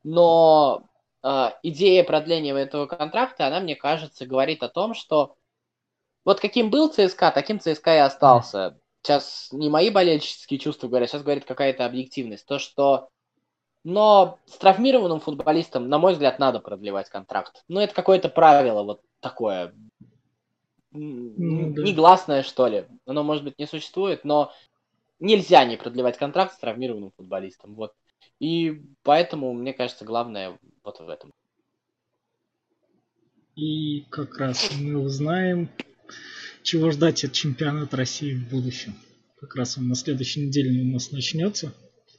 Speaker 3: но а, идея продления этого контракта, она, мне кажется, говорит о том, что вот каким был ЦСКА, таким ЦСКА и остался. Сейчас не мои болельческие чувства говорят, сейчас говорит какая-то объективность. То, что... Но с травмированным футболистом, на мой взгляд, надо продлевать контракт. Ну, это какое-то правило вот такое. Ну, да. Негласное, что ли. Оно, может быть, не существует, но нельзя не продлевать контракт с травмированным футболистом. Вот и поэтому, мне кажется, главное вот в этом.
Speaker 1: И как раз мы узнаем, чего ждать от чемпионата России в будущем. Как раз он на следующей неделе у нас начнется.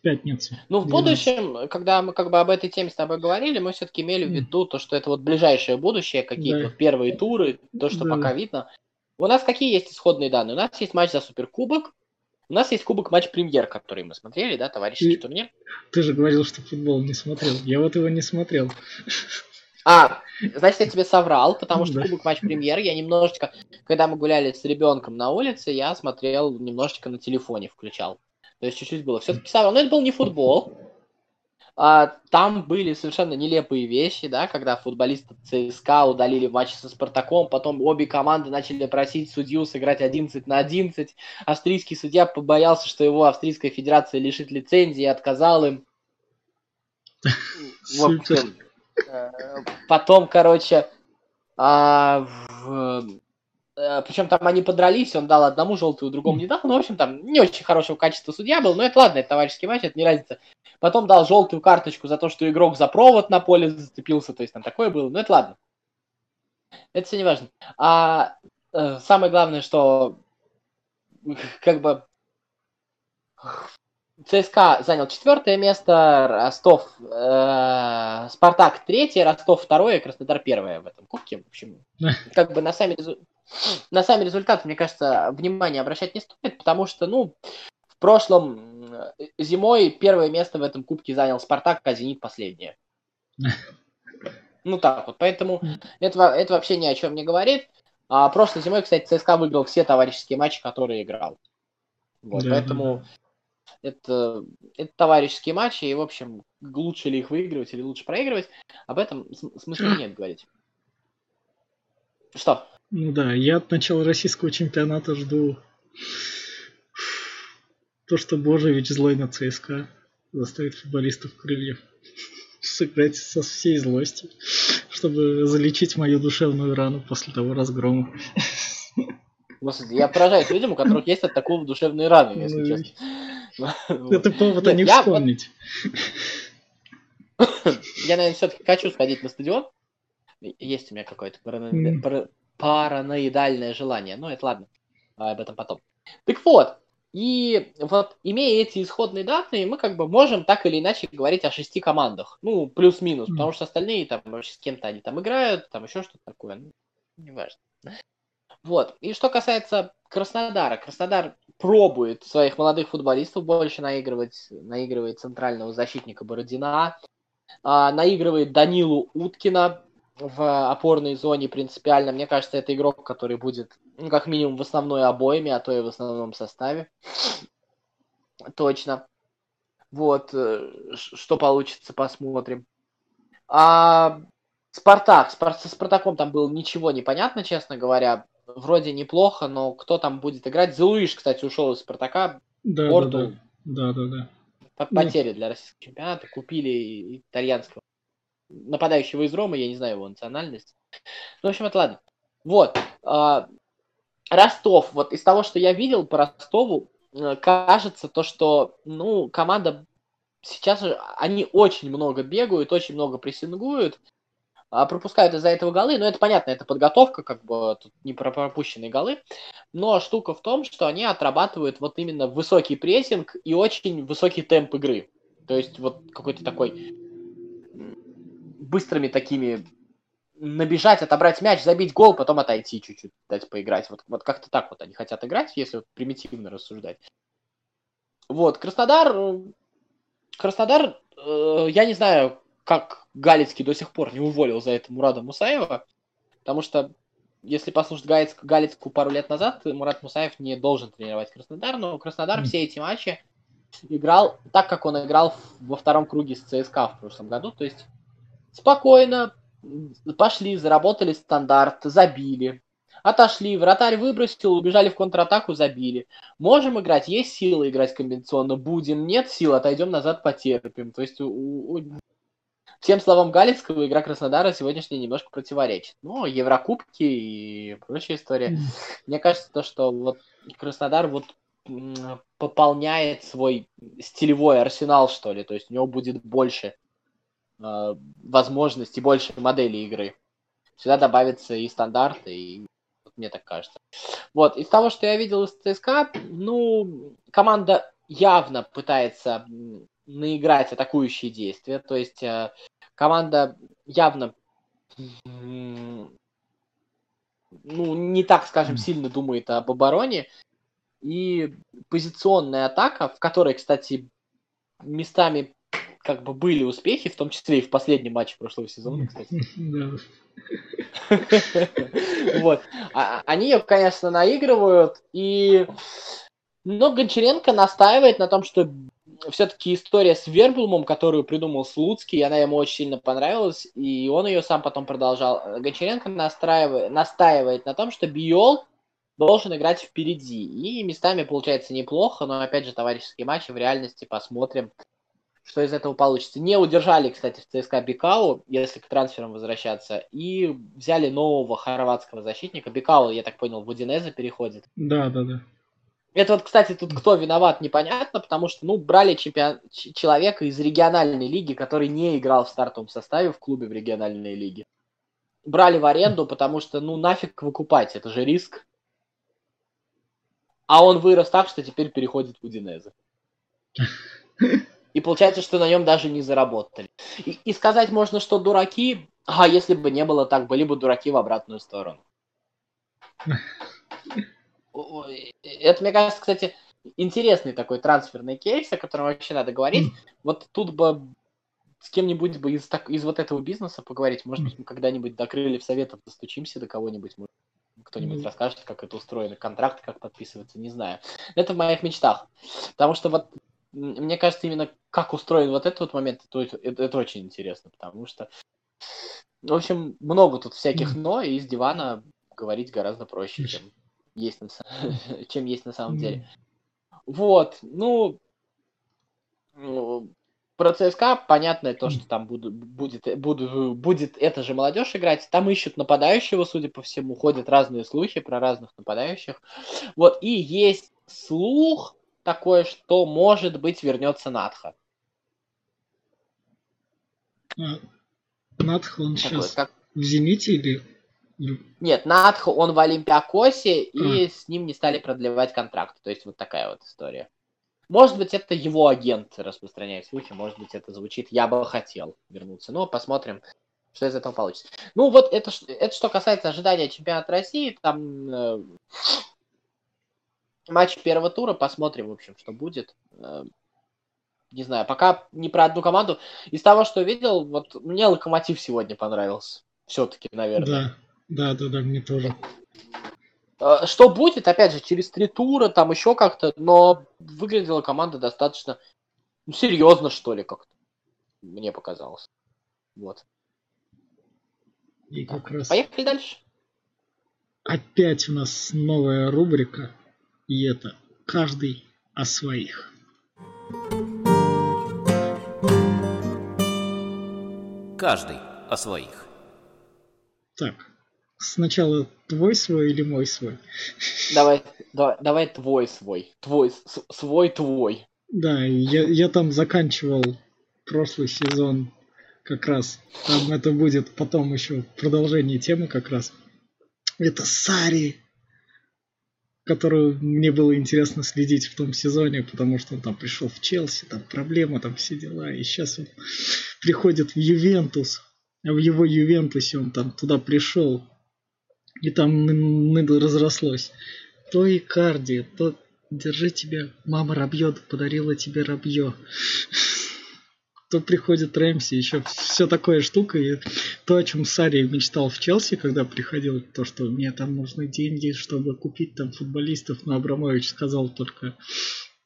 Speaker 1: Пятницу.
Speaker 3: Ну, в 12. будущем, когда мы как бы об этой теме с тобой говорили, мы все-таки имели в виду то, что это вот ближайшее будущее, какие-то да. вот первые туры, то, что да. пока видно. У нас какие есть исходные данные? У нас есть матч за Суперкубок, у нас есть кубок матч премьер, который мы смотрели, да, товарищеский турнир.
Speaker 1: Ты же говорил, что футбол не смотрел. Я вот его не смотрел.
Speaker 3: А, значит, я тебе соврал, потому что да. кубок матч премьер я немножечко, когда мы гуляли с ребенком на улице, я смотрел немножечко на телефоне, включал. То есть чуть-чуть было. Все-таки соврал. Но это был не футбол. А, там были совершенно нелепые вещи, да, когда футболисты ЦСКА удалили матч со Спартаком, потом обе команды начали просить судью сыграть 11 на 11. Австрийский судья побоялся, что его Австрийская Федерация лишит лицензии и отказал им. В потом, короче, а, в, причем там они подрались, он дал одному желтую, другому не дал. Ну, в общем, там не очень хорошего качества судья был, но это ладно, это товарищеский матч, это не разница. Потом дал желтую карточку за то, что игрок за провод на поле зацепился, то есть там такое было, но это ладно. Это все не важно. А э, самое главное, что как бы ЦСКА занял четвертое место, Ростов, э, Спартак третье, Ростов второе, Краснодар первое в этом кубке. В общем, как бы на сами, на сами результаты, мне кажется, внимание обращать не стоит, потому что, ну, в прошлом зимой первое место в этом кубке занял Спартак, а Зенит последнее. Ну так вот, поэтому это, это вообще ни о чем не говорит. А прошлой зимой, кстати, ЦСКА выиграл все товарищеские матчи, которые играл. Вот, да, поэтому да это, это товарищеские матчи, и, в общем, лучше ли их выигрывать или лучше проигрывать, об этом смысла нет говорить. Что?
Speaker 1: Ну да, я от начала российского чемпионата жду то, что Божевич злой на ЦСКА заставит футболистов крыльев сыграть со всей злости, чтобы залечить мою душевную рану после того разгрома.
Speaker 3: Господи, я поражаюсь людям, у которых есть от такого душевные раны, если ну, честно.
Speaker 1: Это повод не вспомнить.
Speaker 3: Я, наверное, все-таки хочу сходить на стадион. Есть у меня какое-то параноидальное желание. Но это ладно. Об этом потом. Так вот, и вот имея эти исходные данные, мы как бы можем так или иначе говорить о шести командах. Ну, плюс-минус, потому что остальные там вообще с кем-то они там играют, там еще что-то такое. Ну, не важно. Вот. И что касается Краснодара. Краснодар пробует своих молодых футболистов больше наигрывать, наигрывает центрального защитника Бородина, а, наигрывает Данилу Уткина в опорной зоне принципиально. Мне кажется, это игрок, который будет, ну, как минимум, в основной обоими, а то и в основном составе. Точно. Вот, э, что получится, посмотрим. А Спартак. Со Спартаком там было ничего не понятно, честно говоря вроде неплохо, но кто там будет играть? Зелуиш, кстати, ушел из Спартака.
Speaker 1: Да, Порту. да, да. да, да,
Speaker 3: да. Потери для российского чемпионата. Купили итальянского нападающего из Ромы, я не знаю его национальность. Ну, в общем, это ладно. Вот. А, Ростов. Вот из того, что я видел по Ростову, э, кажется то, что, ну, команда сейчас они очень много бегают, очень много прессингуют, а, пропускают из-за этого голы, но это понятно, это подготовка, как бы тут не про пропущенные голы, но штука в том, что они отрабатывают вот именно высокий прессинг и очень высокий темп игры. То есть вот какой-то такой быстрыми такими набежать, отобрать мяч, забить гол, потом отойти чуть-чуть, дать поиграть. Вот, вот как-то так вот они хотят играть, если вот примитивно рассуждать. Вот, Краснодар, Краснодар, э, я не знаю, как Галицкий до сих пор не уволил за это Мурада Мусаева, потому что если послушать Галицк, Галицку пару лет назад, Мурат Мусаев не должен тренировать Краснодар, но Краснодар все эти матчи играл так, как он играл во втором круге с ЦСКА в прошлом году, то есть спокойно пошли, заработали стандарт, забили, отошли, вратарь выбросил, убежали в контратаку, забили. Можем играть, есть силы играть комбинационно, будем, нет сил, отойдем назад, потерпим. То есть у, у, Всем словам Галицкого игра Краснодара сегодняшняя немножко противоречит. Ну, Еврокубки и прочая история. Мне кажется, то, что вот Краснодар вот пополняет свой стилевой арсенал, что ли. То есть у него будет больше э, возможностей, больше моделей игры. Сюда добавится и стандарты, и мне так кажется. Вот, из того, что я видел из ЦСКА, ну, команда явно пытается наиграть атакующие действия. То есть э, команда явно ну, не так, скажем, сильно думает об обороне. И позиционная атака, в которой, кстати, местами как бы были успехи, в том числе и в последнем матче прошлого сезона, кстати. Вот. А, они ее, конечно, наигрывают, и но Гончаренко настаивает на том, что все-таки история с Верблумом, которую придумал Слуцкий, она ему очень сильно понравилась, и он ее сам потом продолжал. Гончаренко настраивает, настаивает на том, что Биол должен играть впереди. И местами получается неплохо, но опять же товарищеские матчи в реальности посмотрим, что из этого получится. Не удержали, кстати, в ЦСКА Бикау, если к трансферам возвращаться, и взяли нового хорватского защитника. Бикау, я так понял, в Удинезе переходит.
Speaker 1: Да, да, да.
Speaker 3: Это вот, кстати, тут кто виноват, непонятно, потому что, ну, брали чемпион... человека из региональной лиги, который не играл в стартовом составе в клубе в региональной лиге. Брали в аренду, потому что, ну, нафиг выкупать, это же риск. А он вырос так, что теперь переходит в Удинезе. И получается, что на нем даже не заработали. И, и сказать можно, что дураки, а если бы не было так, были бы дураки в обратную сторону. Это, мне кажется, кстати, интересный такой трансферный кейс, о котором вообще надо говорить. Вот тут бы с кем-нибудь бы из, так, из вот этого бизнеса поговорить. Может быть, мы когда-нибудь до крыльев советов достучимся до кого-нибудь. Кто-нибудь mm. расскажет, как это устроено, контракт, как подписывается, не знаю. Это в моих мечтах. Потому что вот мне кажется, именно как устроен вот этот вот момент, это, это, это очень интересно, потому что, в общем, много тут всяких «но», и из дивана говорить гораздо проще, чем есть на, чем есть на самом деле. Вот, ну, ну, про ЦСКА понятно то, что там буду, будет, буду, будет эта же молодежь играть. Там ищут нападающего, судя по всему, ходят разные слухи про разных нападающих. Вот, и есть слух такое, что, может быть, вернется Надха.
Speaker 1: А, Надха, он такое, сейчас как... в «Зените» или
Speaker 3: нет, Надх, он в Олимпиакосе, и mm. с ним не стали продлевать контракт. То есть вот такая вот история. Может быть, это его агент распространяет слухи, может быть, это звучит «я бы хотел вернуться». Но посмотрим, что из этого получится. Ну вот это, это что касается ожидания чемпионата России, там э, матч первого тура, посмотрим, в общем, что будет. Э, не знаю, пока не про одну команду. Из того, что видел, вот мне Локомотив сегодня понравился. Все-таки, наверное.
Speaker 1: Да. Да, да, да, мне тоже.
Speaker 3: А, что будет, опять же, через три тура, там еще как-то, но выглядела команда достаточно ну, серьезно, что ли, как-то. Мне показалось. Вот.
Speaker 1: И как раз...
Speaker 3: Поехали дальше.
Speaker 1: Опять у нас новая рубрика, и это «Каждый о своих».
Speaker 2: Каждый о своих.
Speaker 1: Так, Сначала твой свой или мой свой?
Speaker 3: Давай, давай, давай твой свой. Твой, свой твой.
Speaker 1: Да, я, я там заканчивал прошлый сезон как раз. Там это будет потом еще продолжение темы как раз. Это Сари, которую мне было интересно следить в том сезоне, потому что он там пришел в Челси, там проблема, там все дела, и сейчас он приходит в Ювентус, а в его Ювентусе он там туда пришел, и там ныло разрослось. То и Карди, то держи тебя, мама рабьет, подарила тебе рабье. То приходит Рэмси, еще все такое штука. И то, о чем Сари мечтал в Челси, когда приходил, то, что мне там нужны деньги, чтобы купить там футболистов, но Абрамович сказал только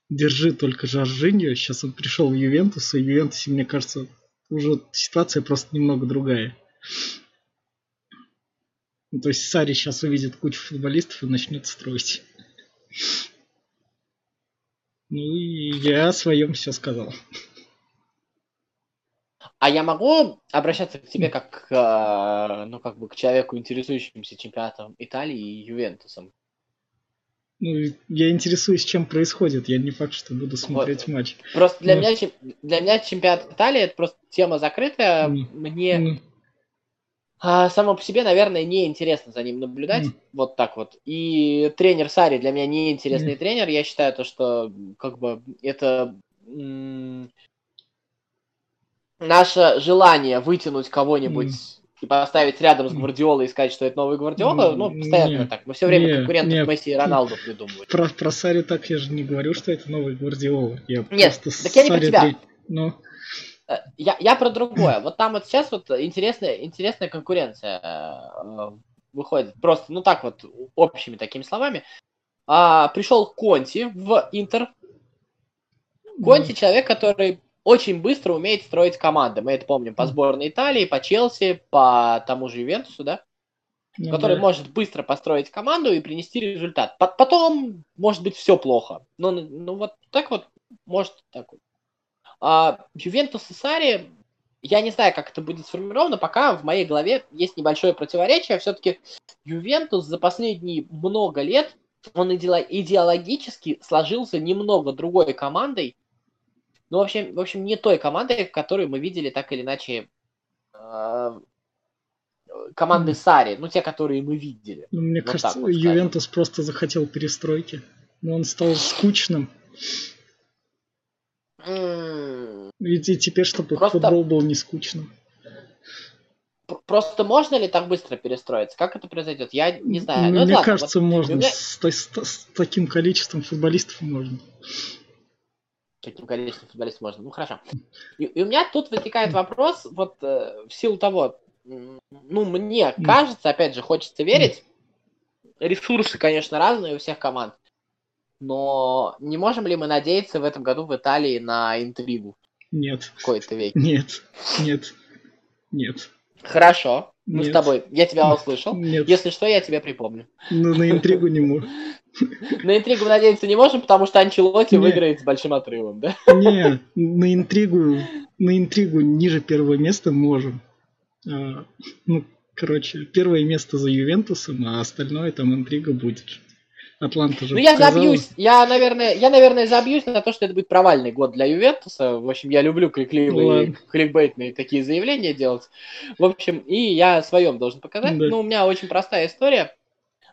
Speaker 1: держи только Жоржиньо. Сейчас он пришел в Ювентус, и в Ювентусе, мне кажется, уже ситуация просто немного другая. Ну, то есть Сари сейчас увидит кучу футболистов и начнет строить. Ну и я о своем все сказал.
Speaker 3: А я могу обращаться к тебе как, э, ну, как бы к человеку, интересующемуся чемпионатом Италии и Ювентусом?
Speaker 1: Ну, я интересуюсь, чем происходит. Я не факт, что буду смотреть вот. матч.
Speaker 3: Просто для, Но... меня, для меня чемпионат Италии это просто тема закрытая. Mm. Мне mm а, само по себе, наверное, неинтересно за ним наблюдать. Mm. Вот так вот. И тренер Сари для меня неинтересный mm. тренер. Я считаю то, что как бы это наше желание вытянуть кого-нибудь mm. и поставить рядом с Гвардиолой и сказать, что это новый Гвардиола, mm. ну, постоянно нет, так. Мы все время нет, конкурентов нет. Месси и Роналду придумываем.
Speaker 1: Про, про Сари так я же не говорю, что это новый Гвардиола. Я
Speaker 3: нет, так я не про тебя. Ну. Э, я, я про другое. Вот там вот сейчас вот интересная, интересная конкуренция э, выходит. Просто, ну так вот, общими такими словами. А, пришел Конти в Интер. Конти человек, который очень быстро умеет строить команды. Мы это помним по сборной Италии, по Челси, по тому же Ювентусу, да? Ну, который да. может быстро построить команду и принести результат. Потом, может быть, все плохо. Но ну, вот так вот, может так вот. А Ювентус и Сари, я не знаю, как это будет сформировано, пока в моей голове есть небольшое противоречие. Все-таки Ювентус за последние много лет, он идеологически сложился немного другой командой. Ну, в общем, в общем, не той командой, которую мы видели так или иначе э, команды Сари, ну, те, которые мы видели.
Speaker 1: Ну, мне вот кажется, вот Ювентус просто захотел перестройки. Но он стал скучным. Ведь и теперь, чтобы Просто... футбол был не скучным.
Speaker 3: Просто можно ли так быстро перестроиться? Как это произойдет? Я не знаю.
Speaker 1: Ну, Мне ладно, кажется, вот можно. Меня... С, с, с таким количеством футболистов можно.
Speaker 3: Каким количеством футболистов можно? Ну хорошо. И, и у меня тут возникает вопрос, вот э, в силу того, ну, мне кажется, опять же, хочется верить. Ресурсы, конечно, разные у всех команд. Но не можем ли мы надеяться в этом году в Италии на интригу?
Speaker 1: Нет.
Speaker 3: какой-то век.
Speaker 1: Нет, нет, нет.
Speaker 3: Хорошо. Мы Нет. с тобой. Я тебя услышал.
Speaker 1: Нет.
Speaker 3: Если что, я тебя припомню.
Speaker 1: Ну, на интригу не можем.
Speaker 3: На интригу надеяться не можем, потому что Анчелоти выиграет с большим отрывом, да?
Speaker 1: Не, на интригу, на интригу ниже первого места можем. А, ну, короче, первое место за Ювентусом, а остальное там интрига будет. Атланта же
Speaker 3: Ну, я сказала. забьюсь. Я, наверное, я, наверное, забьюсь на то, что это будет провальный год для Ювентуса. В общем, я люблю крикливые, Ладно. кликбейтные такие заявления делать. В общем, и я своем должен показать. Да. Ну, у меня очень простая история.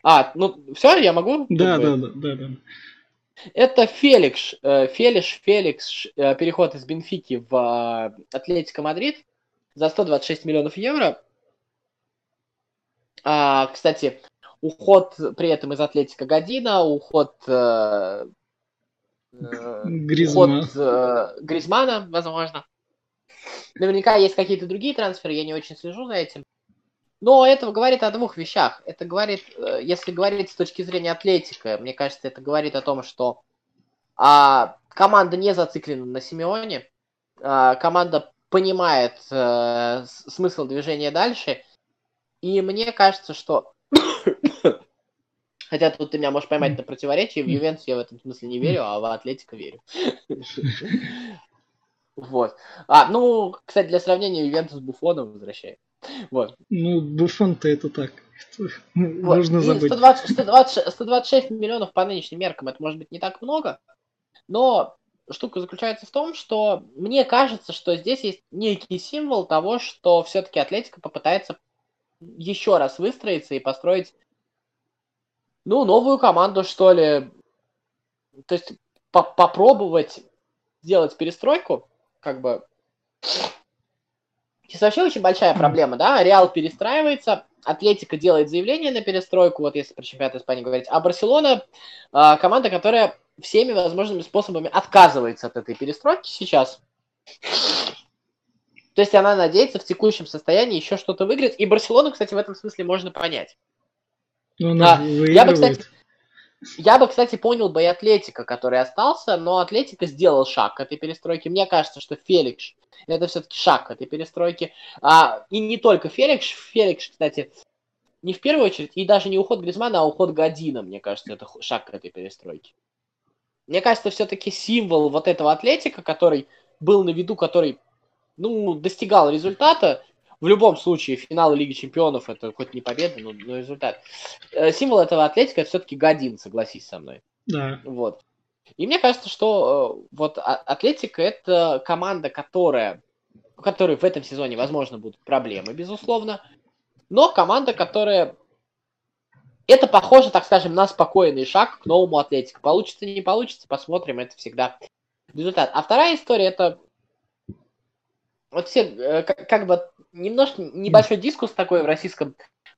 Speaker 3: А, ну, все, я могу?
Speaker 1: Да, да, да, да, да.
Speaker 3: Это Феликс, э, Фелиш, Феликс, э, переход из Бенфики в э, Атлетико Мадрид за 126 миллионов евро. А, кстати, уход при этом из Атлетика Година, уход, э,
Speaker 1: э, Гризмана.
Speaker 3: уход э, Гризмана, возможно. Наверняка есть какие-то другие трансферы, я не очень слежу за этим. Но это говорит о двух вещах. Это говорит, э, если говорить с точки зрения Атлетика, мне кажется, это говорит о том, что а, команда не зациклена на Симеоне, а, команда понимает э, смысл движения дальше, и мне кажется, что Хотя тут ты меня можешь поймать на противоречии. В Ювентус я в этом смысле не верю, а в Атлетико верю. Вот. А, ну, кстати, для сравнения, Ювентус Буфона возвращает. Вот.
Speaker 1: Ну, Буфон-то это так. Вот. Нужно забыть.
Speaker 3: 120, 120, 126 миллионов по нынешним меркам, это может быть не так много, но штука заключается в том, что мне кажется, что здесь есть некий символ того, что все-таки Атлетика попытается еще раз выстроиться и построить, ну, новую команду, что ли. То есть по попробовать сделать перестройку, как бы... Сейчас вообще очень большая проблема, да? Реал перестраивается, Атлетика делает заявление на перестройку, вот если про чемпионат Испании говорить, а Барселона э, команда, которая всеми возможными способами отказывается от этой перестройки сейчас. То есть она надеется в текущем состоянии еще что-то выиграть. И Барселону, кстати, в этом смысле можно понять.
Speaker 1: Ну, а,
Speaker 3: я бы, кстати, я бы, кстати, понял бы и Атлетика, который остался, но Атлетика сделал шаг к этой перестройке. Мне кажется, что Феликс это все-таки шаг к этой перестройке. А, и не только Феликс. Феликс, кстати, не в первую очередь, и даже не уход Гризмана, а уход Година, мне кажется, это шаг к этой перестройке. Мне кажется, все-таки символ вот этого Атлетика, который был на виду, который ну, достигал результата, в любом случае, финал Лиги Чемпионов это хоть не победа, но, но результат. Э, символ этого Атлетика это все-таки Годин, согласись со мной.
Speaker 1: Да.
Speaker 3: Вот. И мне кажется, что э, вот а, Атлетика это команда, которая, у которой в этом сезоне, возможно, будут проблемы, безусловно, но команда, которая это похоже, так скажем, на спокойный шаг к новому Атлетику. Получится, не получится, посмотрим, это всегда результат. А вторая история, это вот все, э, как, как бы немножко небольшой дискус такой в российском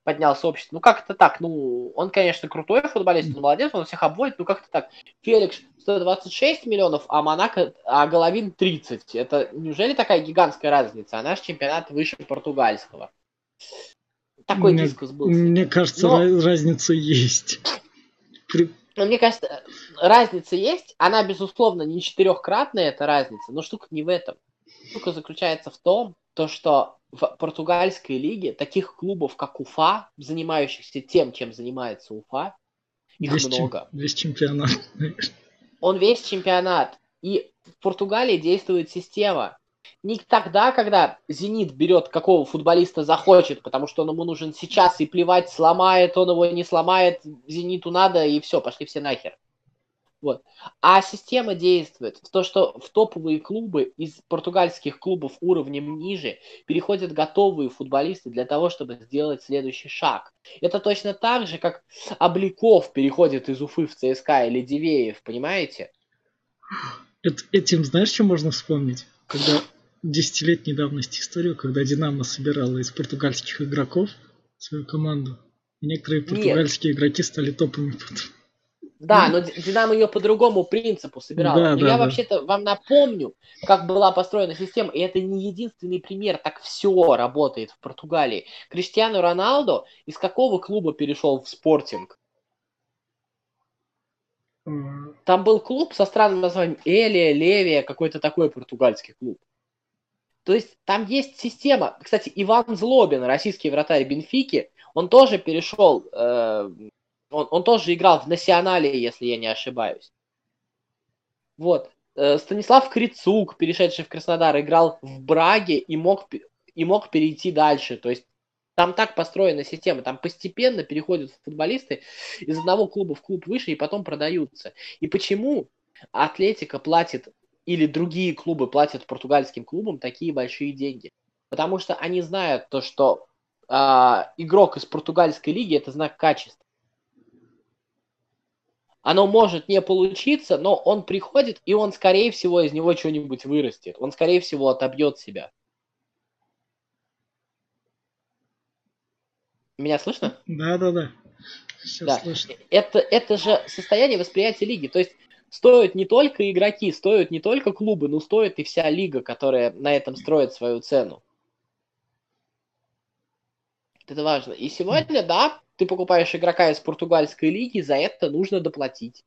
Speaker 3: поднялся общество. Ну как это так? Ну, он, конечно, крутой футболист, он молодец, он всех обводит, ну как это так? Феликс 126 миллионов, а Монако, а Головин 30. Это неужели такая гигантская разница? А наш чемпионат выше португальского. Такой
Speaker 1: мне,
Speaker 3: дискус был.
Speaker 1: Мне кажется, Но... разница есть. При,
Speaker 3: мне кажется, разница есть. Она, безусловно, не четырехкратная, эта разница, но штука не в этом. Штука заключается в том, то, что в португальской лиге таких клубов, как Уфа, занимающихся тем, чем занимается Уфа, их
Speaker 1: весь
Speaker 3: много.
Speaker 1: Чем, весь чемпионат.
Speaker 3: Он весь чемпионат. И в Португалии действует система. Не тогда, когда Зенит берет какого футболиста захочет, потому что он ему нужен сейчас, и плевать, сломает он его, не сломает, Зениту надо, и все, пошли все нахер. Вот. А система действует в то, что в топовые клубы из португальских клубов уровнем ниже переходят готовые футболисты для того, чтобы сделать следующий шаг. Это точно так же, как Обликов переходит из Уфы в ЦСКА или Дивеев, понимаете?
Speaker 1: Этим знаешь, что можно вспомнить? Когда десятилетней давности историю, когда Динамо собирала из португальских игроков свою команду. И некоторые португальские Нет. игроки стали топами потом.
Speaker 3: Да, но Динамо ее по другому принципу собирала. Да, но да, я да. вообще-то вам напомню, как была построена система, и это не единственный пример, так все работает в Португалии. Криштиану Роналдо из какого клуба перешел в спортинг? Там был клуб со странным названием Элия, Левия, какой-то такой португальский клуб. То есть там есть система. Кстати, Иван Злобин, российский вратарь Бенфики, он тоже перешел э, он, он тоже играл в Национале, если я не ошибаюсь. Вот. Э, Станислав Крицук, перешедший в Краснодар, играл в Браге и мог, и мог перейти дальше. То есть там так построена система, там постепенно переходят футболисты из одного клуба в клуб выше и потом продаются. И почему Атлетика платит или другие клубы платят португальским клубам такие большие деньги? Потому что они знают то, что э, игрок из португальской лиги это знак качества оно может не получиться, но он приходит, и он, скорее всего, из него что-нибудь вырастет. Он, скорее всего, отобьет себя. Меня слышно?
Speaker 1: Да, да, да.
Speaker 3: Все да. слышно. Это, это же состояние восприятия лиги. То есть стоят не только игроки, стоят не только клубы, но стоит и вся лига, которая на этом строит свою цену. Это важно. И сегодня, да, ты покупаешь игрока из португальской лиги, за это нужно доплатить.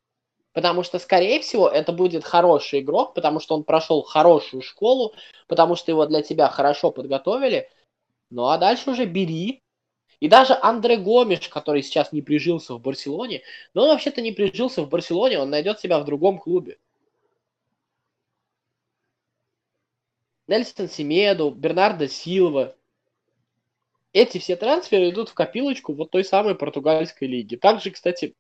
Speaker 3: Потому что, скорее всего, это будет хороший игрок, потому что он прошел хорошую школу, потому что его для тебя хорошо подготовили. Ну а дальше уже бери. И даже Андре Гомеш, который сейчас не прижился в Барселоне, но он вообще-то не прижился в Барселоне, он найдет себя в другом клубе. Нельсон Семеду, Бернардо Силва, эти все трансферы идут в копилочку вот той самой португальской лиги. Также, кстати,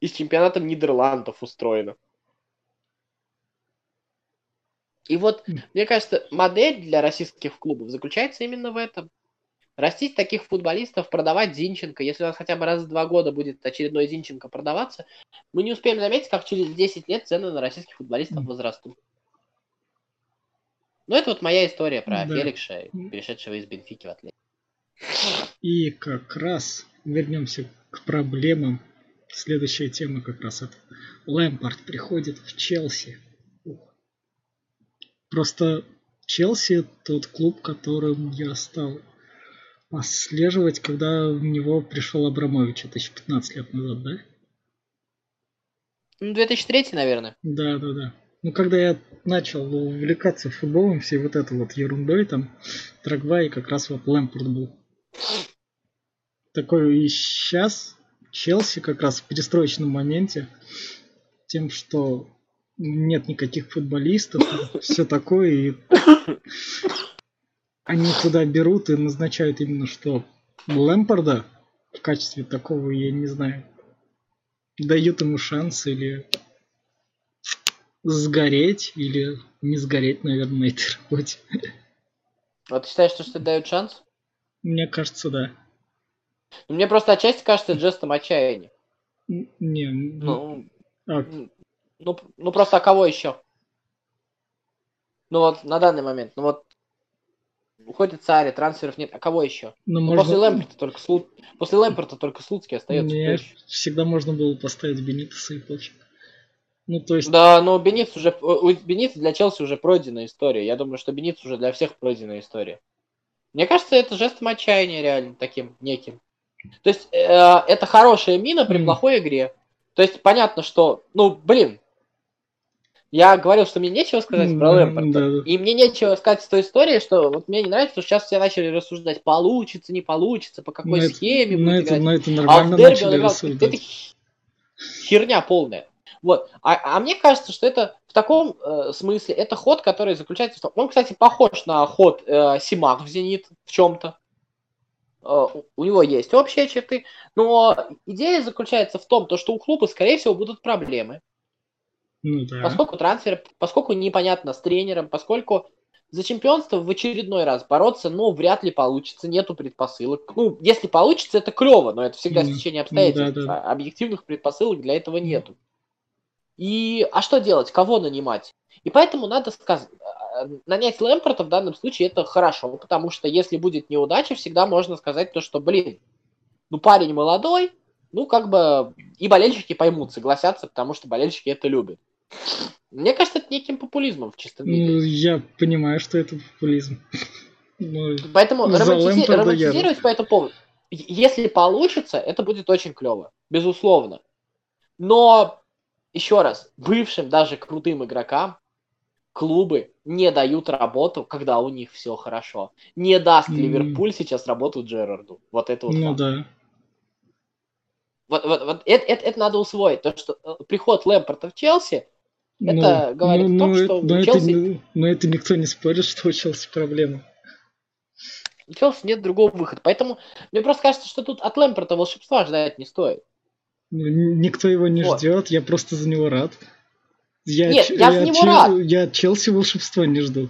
Speaker 3: и с чемпионатом Нидерландов устроено. И вот, мне кажется, модель для российских клубов заключается именно в этом. Растить таких футболистов, продавать Зинченко. Если у нас хотя бы раз в два года будет очередной Зинченко продаваться, мы не успеем заметить, как через 10 лет цены на российских футболистов возрастут. Ну, это вот моя история про да. Феликша, перешедшего из Бенфики в Атлетику.
Speaker 1: И как раз вернемся к проблемам. Следующая тема как раз это. Лэмпорт приходит в Челси. Просто Челси тот клуб, которым я стал отслеживать, когда в него пришел Абрамович. Это еще 15 лет назад, да?
Speaker 3: 2003, наверное.
Speaker 1: Да, да, да. Ну, когда я начал увлекаться футболом, всей вот этой вот ерундой, там, Драгва и как раз вот Лэмпорт был такой и сейчас Челси как раз в перестроечном моменте тем, что нет никаких футболистов, все такое, и они туда берут и назначают именно что Лэмпорда в качестве такого, я не знаю, дают ему шанс или сгореть, или не сгореть, наверное, на этой работе.
Speaker 3: А ты считаешь, что, дают шанс?
Speaker 1: Мне кажется, да.
Speaker 3: Ну, мне просто отчасти кажется жестом отчаяния.
Speaker 1: Не,
Speaker 3: ну, а. ну, ну просто а кого еще? Ну вот на данный момент, ну вот уходит царь, трансферов нет, а кого еще? Ну, ну, можно... После Лэмпорта только Слу... после Лэмпорта только Слуцкий остается.
Speaker 1: Нет, всегда можно было поставить Бенитеса и пофиг.
Speaker 3: Ну, то есть... Да, но Бенитс уже, у Бенитс для Челси уже пройденная история. Я думаю, что Бенитс уже для всех пройденная история. Мне кажется, это жестом отчаяния реально таким неким. То есть э, это хорошая мина при плохой игре. То есть понятно, что, ну, блин, я говорил, что мне нечего сказать про Лэмпорта, да, да. и мне нечего сказать с той историей, что вот мне не нравится, что сейчас все начали рассуждать, получится, не получится, по какой но схеме
Speaker 1: это, будет это, играть. Но это нормально а в дерби он играл, это
Speaker 3: херня полная. Вот. А, а мне кажется, что это в таком э, смысле, это ход, который заключается в том... Он, кстати, похож на ход э, Симак в Зенит в чем-то. Э, у него есть общие черты, но идея заключается в том, то, что у клуба, скорее всего, будут проблемы.
Speaker 1: Ну, да.
Speaker 3: Поскольку трансфер, поскольку непонятно с тренером, поскольку за чемпионство в очередной раз бороться, ну, вряд ли получится, нету предпосылок. Ну, если получится, это клево, но это всегда mm. стечение обстоятельств. Mm, да, да. Объективных предпосылок для этого нету. И, а что делать? Кого нанимать? И поэтому надо сказать, э, нанять Лэмпорта в данном случае это хорошо, потому что если будет неудача, всегда можно сказать то, что, блин, ну парень молодой, ну как бы и болельщики поймут, согласятся, потому что болельщики это любят. Мне кажется, это неким популизмом в чистом виде.
Speaker 1: Ну, я понимаю, что это популизм.
Speaker 3: Но Поэтому романтизи- романтизировать по этому поводу. Если получится, это будет очень клево, безусловно. Но, еще раз, бывшим даже крутым игрокам клубы не дают работу, когда у них все хорошо. Не даст mm. Ливерпуль сейчас работу Джерарду. Вот это вот.
Speaker 1: Ну да.
Speaker 3: Вот, вот, вот это, это, это надо усвоить. То, что э, приход Лэмпорта в Челси, это ну, говорит ну, о том, ну, что
Speaker 1: но
Speaker 3: Челси...
Speaker 1: Это, но это никто не спорит, что у Челси проблемы.
Speaker 3: У Челси нет другого выхода. Поэтому мне просто кажется, что тут от Лэмпорта волшебства ждать не стоит.
Speaker 1: Ну, никто его не вот. ждет, я просто за него рад.
Speaker 3: Я, Нет, я, я за него
Speaker 1: Чел...
Speaker 3: рад.
Speaker 1: Я Челси волшебства не жду.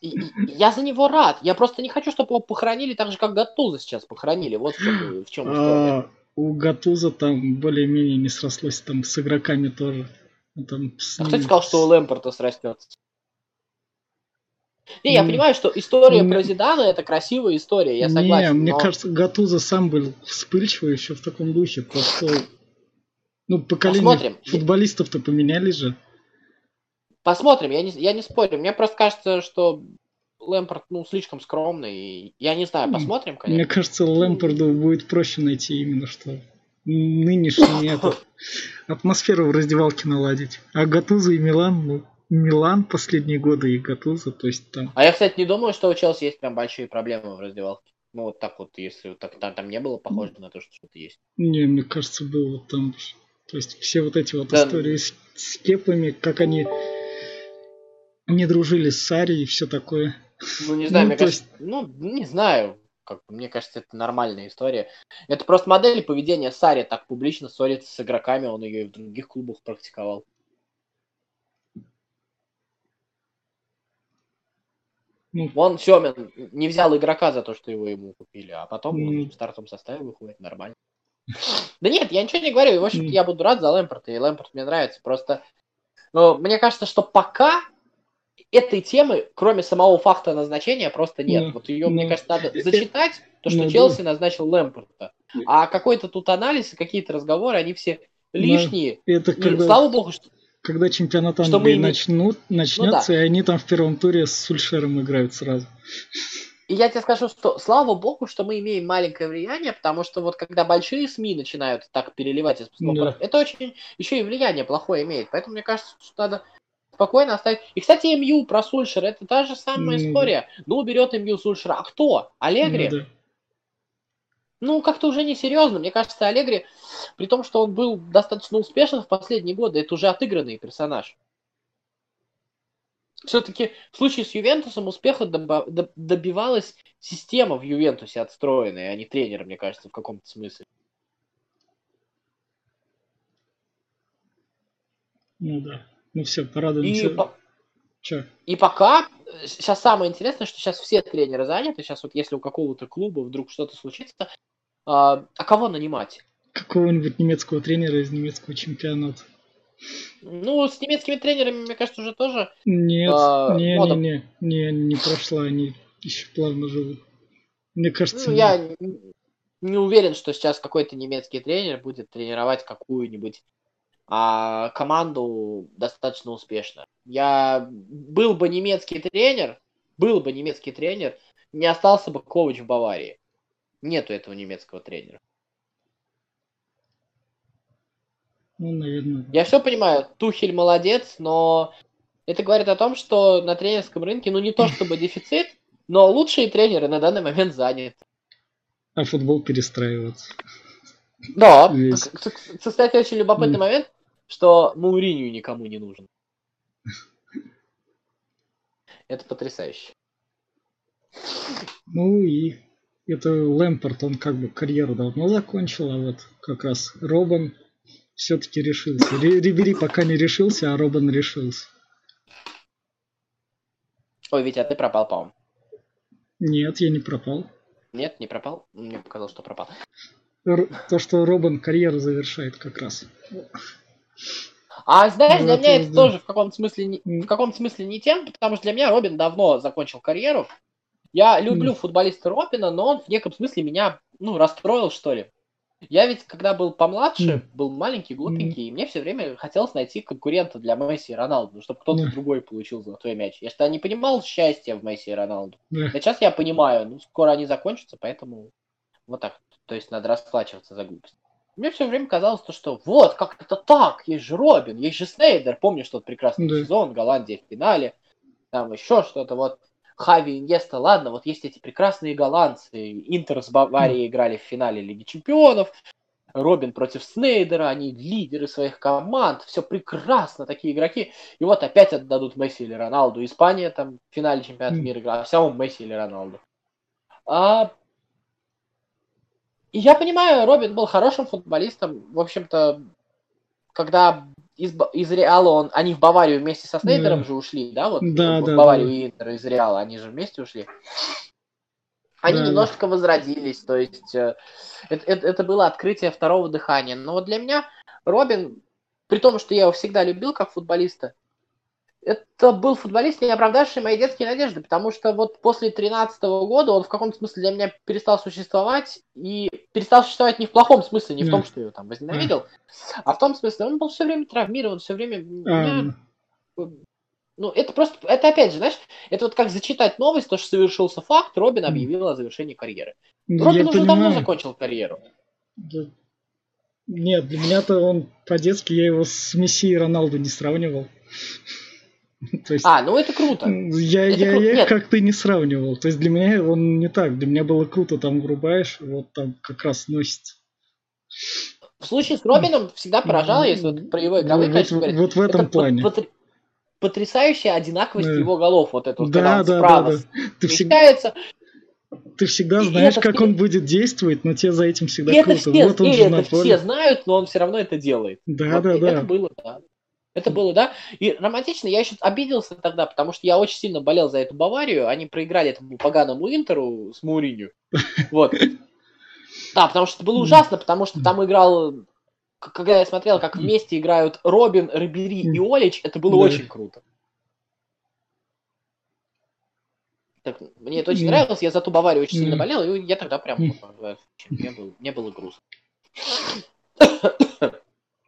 Speaker 3: Я за него рад. Я просто не хочу, чтобы его похоронили так же, как Гатуза сейчас похоронили. Вот в чем, в чем. А,
Speaker 1: у Гатуза там более-менее не срослось там с игроками тоже.
Speaker 3: Ну, там с а кто сказал, что у Лэмпорта срастется? Не, я ну, понимаю, что история не, про Зидана это красивая история, я согласен.
Speaker 1: Не, мне кажется, Гатуза сам был вспыльчивый еще в таком духе. Просто, ну, поколение Посмотрим. футболистов-то поменялись же.
Speaker 3: Посмотрим, я не, я не спорю. Мне просто кажется, что Лэмпорт, ну, слишком скромный. Я не знаю, посмотрим,
Speaker 1: конечно. Мне кажется, Лэмпорду будет проще найти именно что нынешний этот, атмосферу в раздевалке наладить. А Гатуза и Милан, ну, Милан последние годы и Гатуза, то есть там...
Speaker 3: А я, кстати, не думаю, что у Челси есть прям большие проблемы в раздевалке. Ну, вот так вот, если так, там, там не было похоже на то, что что-то есть.
Speaker 1: Не, мне кажется, было там... То есть все вот эти вот да. истории с, с кепами, как они не дружили с Сари и все такое.
Speaker 3: Ну, не знаю, ну, мне кажется, есть... ну, не знаю. Как, мне кажется, это нормальная история. Это просто модель поведения Сари так публично ссорится с игроками, он ее и в других клубах практиковал. Ну, он Семин не взял игрока за то, что его ему купили, а потом он в стартовом составе выходит нормально. Да нет, я ничего не говорю. В общем-то, я буду рад за Лэмпорта, и Лэмпорт мне нравится. Просто ну, мне кажется, что пока этой темы, кроме самого факта назначения, просто нет. Mm. Вот ее, мне кажется, надо зачитать, то, что mm. Челси назначил Лэмпорта. А какой-то тут анализ и какие-то разговоры, они все лишние.
Speaker 1: Это и, когда... Слава богу, что когда чемпионат Англии мы... начнут, начнется, ну, да. и они там в первом туре с Сульшером играют сразу.
Speaker 3: И я тебе скажу, что слава богу, что мы имеем маленькое влияние, потому что вот когда большие СМИ начинают так переливать из да. это очень еще и влияние плохое имеет. Поэтому мне кажется, что надо спокойно оставить. И, кстати, МЮ про Сульшера, это та же самая mm история. Ну, берет МЮ Сульшера. А кто? Аллегри? mm Ну, как-то уже не серьезно. Мне кажется, Аллегри, при том, что он был достаточно успешен в последние годы, это уже отыгранный персонаж. Все-таки в случае с Ювентусом успеха добивалась система в Ювентусе отстроенная, а не тренер, мне кажется, в каком-то смысле.
Speaker 1: Ну да. Ну все, порадуемся.
Speaker 3: И, по... и пока, сейчас самое интересное, что сейчас все тренеры заняты, сейчас вот если у какого-то клуба вдруг что-то случится, а, а кого нанимать?
Speaker 1: Какого-нибудь немецкого тренера из немецкого чемпионата.
Speaker 3: Ну, с немецкими тренерами, мне кажется, уже тоже...
Speaker 1: Нет, а, не, мода... не, не, не, не прошла, они еще плавно живут. Мне кажется...
Speaker 3: Ну, я не уверен, что сейчас какой-то немецкий тренер будет тренировать какую-нибудь а команду достаточно успешно. Я был бы немецкий тренер, был бы немецкий тренер, не остался бы Ковач в Баварии. Нету этого немецкого тренера.
Speaker 1: Ну, наверное.
Speaker 3: Я все понимаю, Тухель молодец, но это говорит о том, что на тренерском рынке, ну не то чтобы дефицит, но лучшие тренеры на данный момент заняты.
Speaker 1: А футбол перестраивается.
Speaker 3: Да, кстати, очень любопытный момент, что Мауринию никому не нужен. Это потрясающе.
Speaker 1: Ну и это Лэмпорт, он как бы карьеру давно закончил, а вот как раз Робан все-таки решился. Рибери пока не решился, а Робан решился.
Speaker 3: Ой, Витя, а ты пропал, по-моему.
Speaker 1: Нет, я не пропал.
Speaker 3: Нет, не пропал? Мне показалось, что пропал.
Speaker 1: То, что Робан карьеру завершает как раз.
Speaker 3: А знаешь, для меня это тоже в каком-то смысле не, в каком смысле не тем, потому что для меня Робин давно закончил карьеру. Я люблю футболиста Робина, но он в неком смысле меня, ну, расстроил, что ли. Я ведь, когда был помладше, был маленький, глупенький, и мне все время хотелось найти конкурента для Месси и Роналду, чтобы кто-то другой получил золотой мяч. Я что не понимал счастья в Месси и Роналду. А сейчас я понимаю, ну, скоро они закончатся, поэтому вот так. То есть надо расплачиваться за глупость. Мне все время казалось, то, что вот, как это так, есть же Робин, есть же Снейдер, помнишь тот прекрасный да. сезон, Голландия в финале, там еще что-то, вот Хави Иньеста, ладно, вот есть эти прекрасные голландцы, Интер с Баварией играли в финале Лиги Чемпионов, Робин против Снейдера, они лидеры своих команд, все прекрасно, такие игроки. И вот опять отдадут Месси или Роналду. Испания там в финале чемпионата мира играла, а все Месси или Роналду. А и я понимаю, Робин был хорошим футболистом. В общем-то, когда из, из Реала он, они в Баварию вместе со Снейдером да. же ушли, да, вот
Speaker 1: да,
Speaker 3: в
Speaker 1: да,
Speaker 3: Баварию
Speaker 1: да.
Speaker 3: и Интер из Реала, они же вместе ушли. Они
Speaker 1: Да,
Speaker 3: немножко возродились, то есть э, это, это, это было открытие второго дыхания. Но вот для меня Робин, при том, что я его всегда любил как футболиста, это был футболист, не оправдавший мои детские надежды, потому что вот после 2013 года он в каком-то смысле для меня перестал существовать, и перестал существовать не в плохом смысле, не в том, что я его там возненавидел, а в том смысле, он был все время травмирован, все время...
Speaker 1: А,
Speaker 3: Ну, это просто, это опять же, знаешь, это вот как зачитать новость, то, что совершился факт, Робин объявил о завершении карьеры.
Speaker 1: я
Speaker 3: Робин уже давно
Speaker 1: понимаю.
Speaker 3: закончил карьеру.
Speaker 1: Да. Нет, для меня-то он по-детски, я его с Месси и Роналду не сравнивал. То есть,
Speaker 3: А, ну это круто.
Speaker 1: я,
Speaker 3: это
Speaker 1: я,
Speaker 3: кру-
Speaker 1: я их как-то не сравнивал. То есть для меня он не так. Для меня было круто, там врубаешь, вот там как раз носится.
Speaker 3: В случае с Робином всегда поражало, если вот про его игровые
Speaker 1: Вот-
Speaker 3: качества говорить,
Speaker 1: вот в этом
Speaker 3: это
Speaker 1: плане.
Speaker 3: потр- потрясающая одинаковость
Speaker 1: Да.
Speaker 3: его голов, вот это вот,
Speaker 1: Да,
Speaker 3: когда он
Speaker 1: да,
Speaker 3: справа
Speaker 1: да, да. Ты всегда, ты всегда
Speaker 3: И
Speaker 1: знаешь,
Speaker 3: это
Speaker 1: как
Speaker 3: все-
Speaker 1: он будет действовать, но тебе за этим всегда
Speaker 3: и это
Speaker 1: круто.
Speaker 3: все,
Speaker 1: вот он
Speaker 3: и
Speaker 1: же
Speaker 3: это
Speaker 1: на
Speaker 3: все знают, но он все равно это делает.
Speaker 1: Да,
Speaker 3: Вот,
Speaker 1: да, да.
Speaker 3: Это было, да. Это было, да. И романтично я еще обиделся тогда, потому что я очень сильно болел за эту Баварию. Они проиграли этому поганому Интеру с Мауринью. Вот. Да, потому что это было ужасно, потому что там играл... Когда я смотрел, как вместе играют Робин, Рибери и Олич, это было
Speaker 1: Да.
Speaker 3: очень круто. Так, мне это очень нравилось, я за ту Баварию очень сильно болел, и я тогда прям... Мне было, мне было грустно.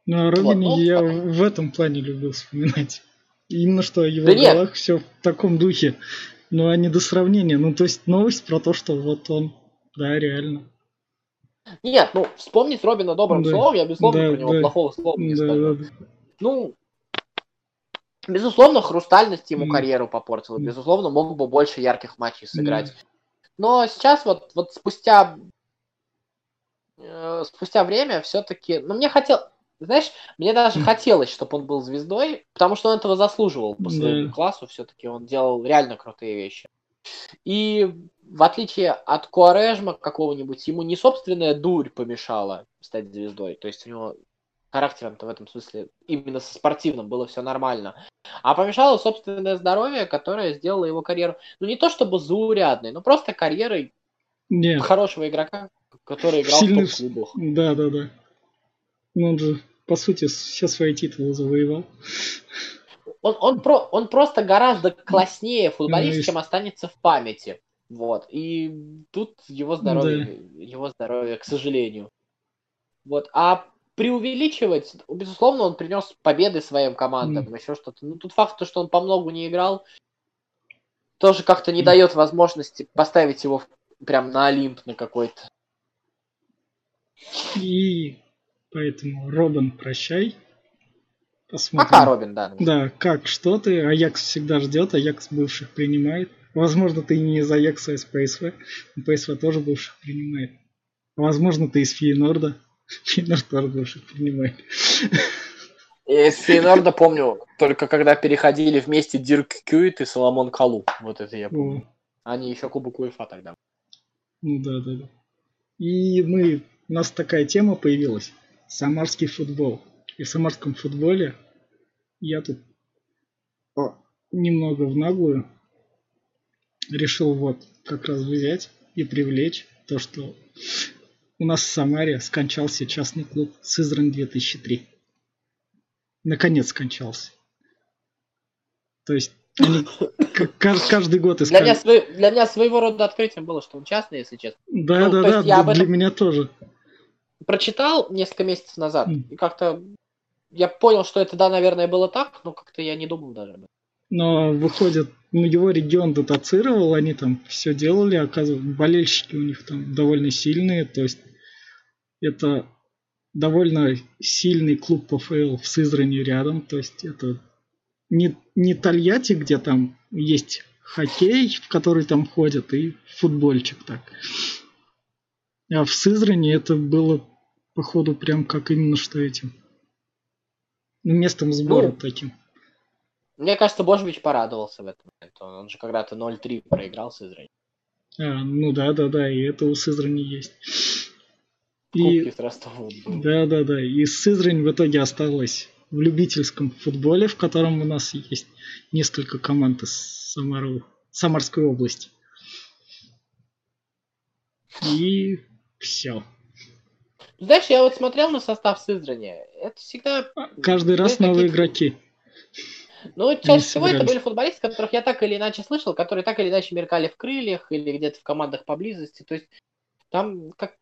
Speaker 1: Ну, а
Speaker 3: Вот,
Speaker 1: Робин
Speaker 3: ну,
Speaker 1: я
Speaker 3: так.
Speaker 1: в этом плане любил вспоминать. Именно что о его
Speaker 3: Да
Speaker 1: голах все в таком духе. Ну, а не до сравнения. Ну, то есть новость про то, что вот он, да, реально.
Speaker 3: Нет, ну, вспомнить Робина добрым
Speaker 1: Да.
Speaker 3: словом, я, безусловно,
Speaker 1: Да,
Speaker 3: про него
Speaker 1: да.
Speaker 3: плохого слова не
Speaker 1: Да,
Speaker 3: скажу.
Speaker 1: да, да.
Speaker 3: Ну, безусловно, хрустальность ему
Speaker 1: Мгм.
Speaker 3: карьеру попортила. Безусловно, мог бы больше ярких матчей сыграть. Но сейчас вот, вот спустя э, спустя время все-таки, ну мне хотел, знаешь, мне даже хотелось, чтобы он был звездой, потому что он этого заслуживал по
Speaker 1: Да.
Speaker 3: своему классу, все-таки он делал реально крутые вещи. И в отличие от Куарежма какого-нибудь, ему не собственная дурь помешала стать звездой. То есть у него характером-то в этом смысле именно со спортивным было все нормально. А помешало собственное здоровье, которое сделало его карьеру, ну не то чтобы заурядной, но просто карьерой
Speaker 1: Нет,
Speaker 3: хорошего игрока, который играл
Speaker 1: Сильный
Speaker 3: в
Speaker 1: в-
Speaker 3: топ-клубах.
Speaker 1: да, да, да. Ну, он же, по сути, все свои титулы завоевал.
Speaker 3: Он, он, про, он просто гораздо класснее футболист,
Speaker 1: Ну, и-
Speaker 3: чем останется в памяти. Вот. И тут его здоровье, его здоровье, к сожалению. Вот. А преувеличивать, безусловно, он принес победы своим командам, еще что-то. Ну, тут факт, то, что он по многу не играл, тоже как-то не
Speaker 1: Мгм.
Speaker 3: дает возможности поставить его в- прям на Олимп на какой-то.
Speaker 1: И поэтому, Робин, прощай. Посмотрим.
Speaker 3: Пока, Робин, да.
Speaker 1: Да, как, что ты? Аякс всегда ждет, Аякс бывших принимает. Возможно, ты не из Аякса, а из ПСВ. Но ПСВ тоже бывших принимает. Возможно, ты из Фейнорда. Фейнорд тоже бывших принимает.
Speaker 3: Из Фейнорда помню, только когда переходили вместе Дирк Кьюит и Соломон Калу. Вот это я помню. О. Они еще Кубок УЕФА тогда.
Speaker 1: Ну да, да, да. И мы, у нас такая тема появилась. Самарский футбол. И в самарском футболе я тут немного в наглую решил вот как раз взять и привлечь то, что у нас в Самаре скончался частный клуб Сызрань 2003. Наконец скончался. То есть они каждый год
Speaker 3: искали. Для меня, для меня своего рода открытием было, что он частный, если честно.
Speaker 1: Да, ну, да, да, я для меня тоже.
Speaker 3: Прочитал несколько месяцев назад, и как-то я понял, что это, да, наверное, было так, но как-то я не думал даже об этом.
Speaker 1: Но выходит, ну, его регион дотацировал, они там все делали, оказывается, болельщики у них там довольно сильные, то есть это довольно сильный клуб ПФЛ в Сызрани рядом, то есть это не, не Тольятти, где там есть хоккей, в который там ходят, и футбольчик так. А в Сызрани это было, походу, прям как именно что этим. Местом сбора ну, таким.
Speaker 3: Мне кажется, Божевич порадовался в этом момент. Он, он же когда-то 0-3 проиграл Сызрани.
Speaker 1: А, ну да, да, да, и это у Сызрани есть.
Speaker 3: И...
Speaker 1: Да, да, да. И Сызрань в итоге осталась в любительском футболе, в котором у нас есть несколько команд из Самару, Самарской области. И все.
Speaker 3: Знаешь, я вот смотрел на состав Сызрани. Это всегда...
Speaker 1: Каждый раз новые игроки.
Speaker 3: Ну, чаще всего это были футболисты, которых я так или иначе слышал, которые так или иначе меркали в крыльях или где-то в командах поблизости. То есть там как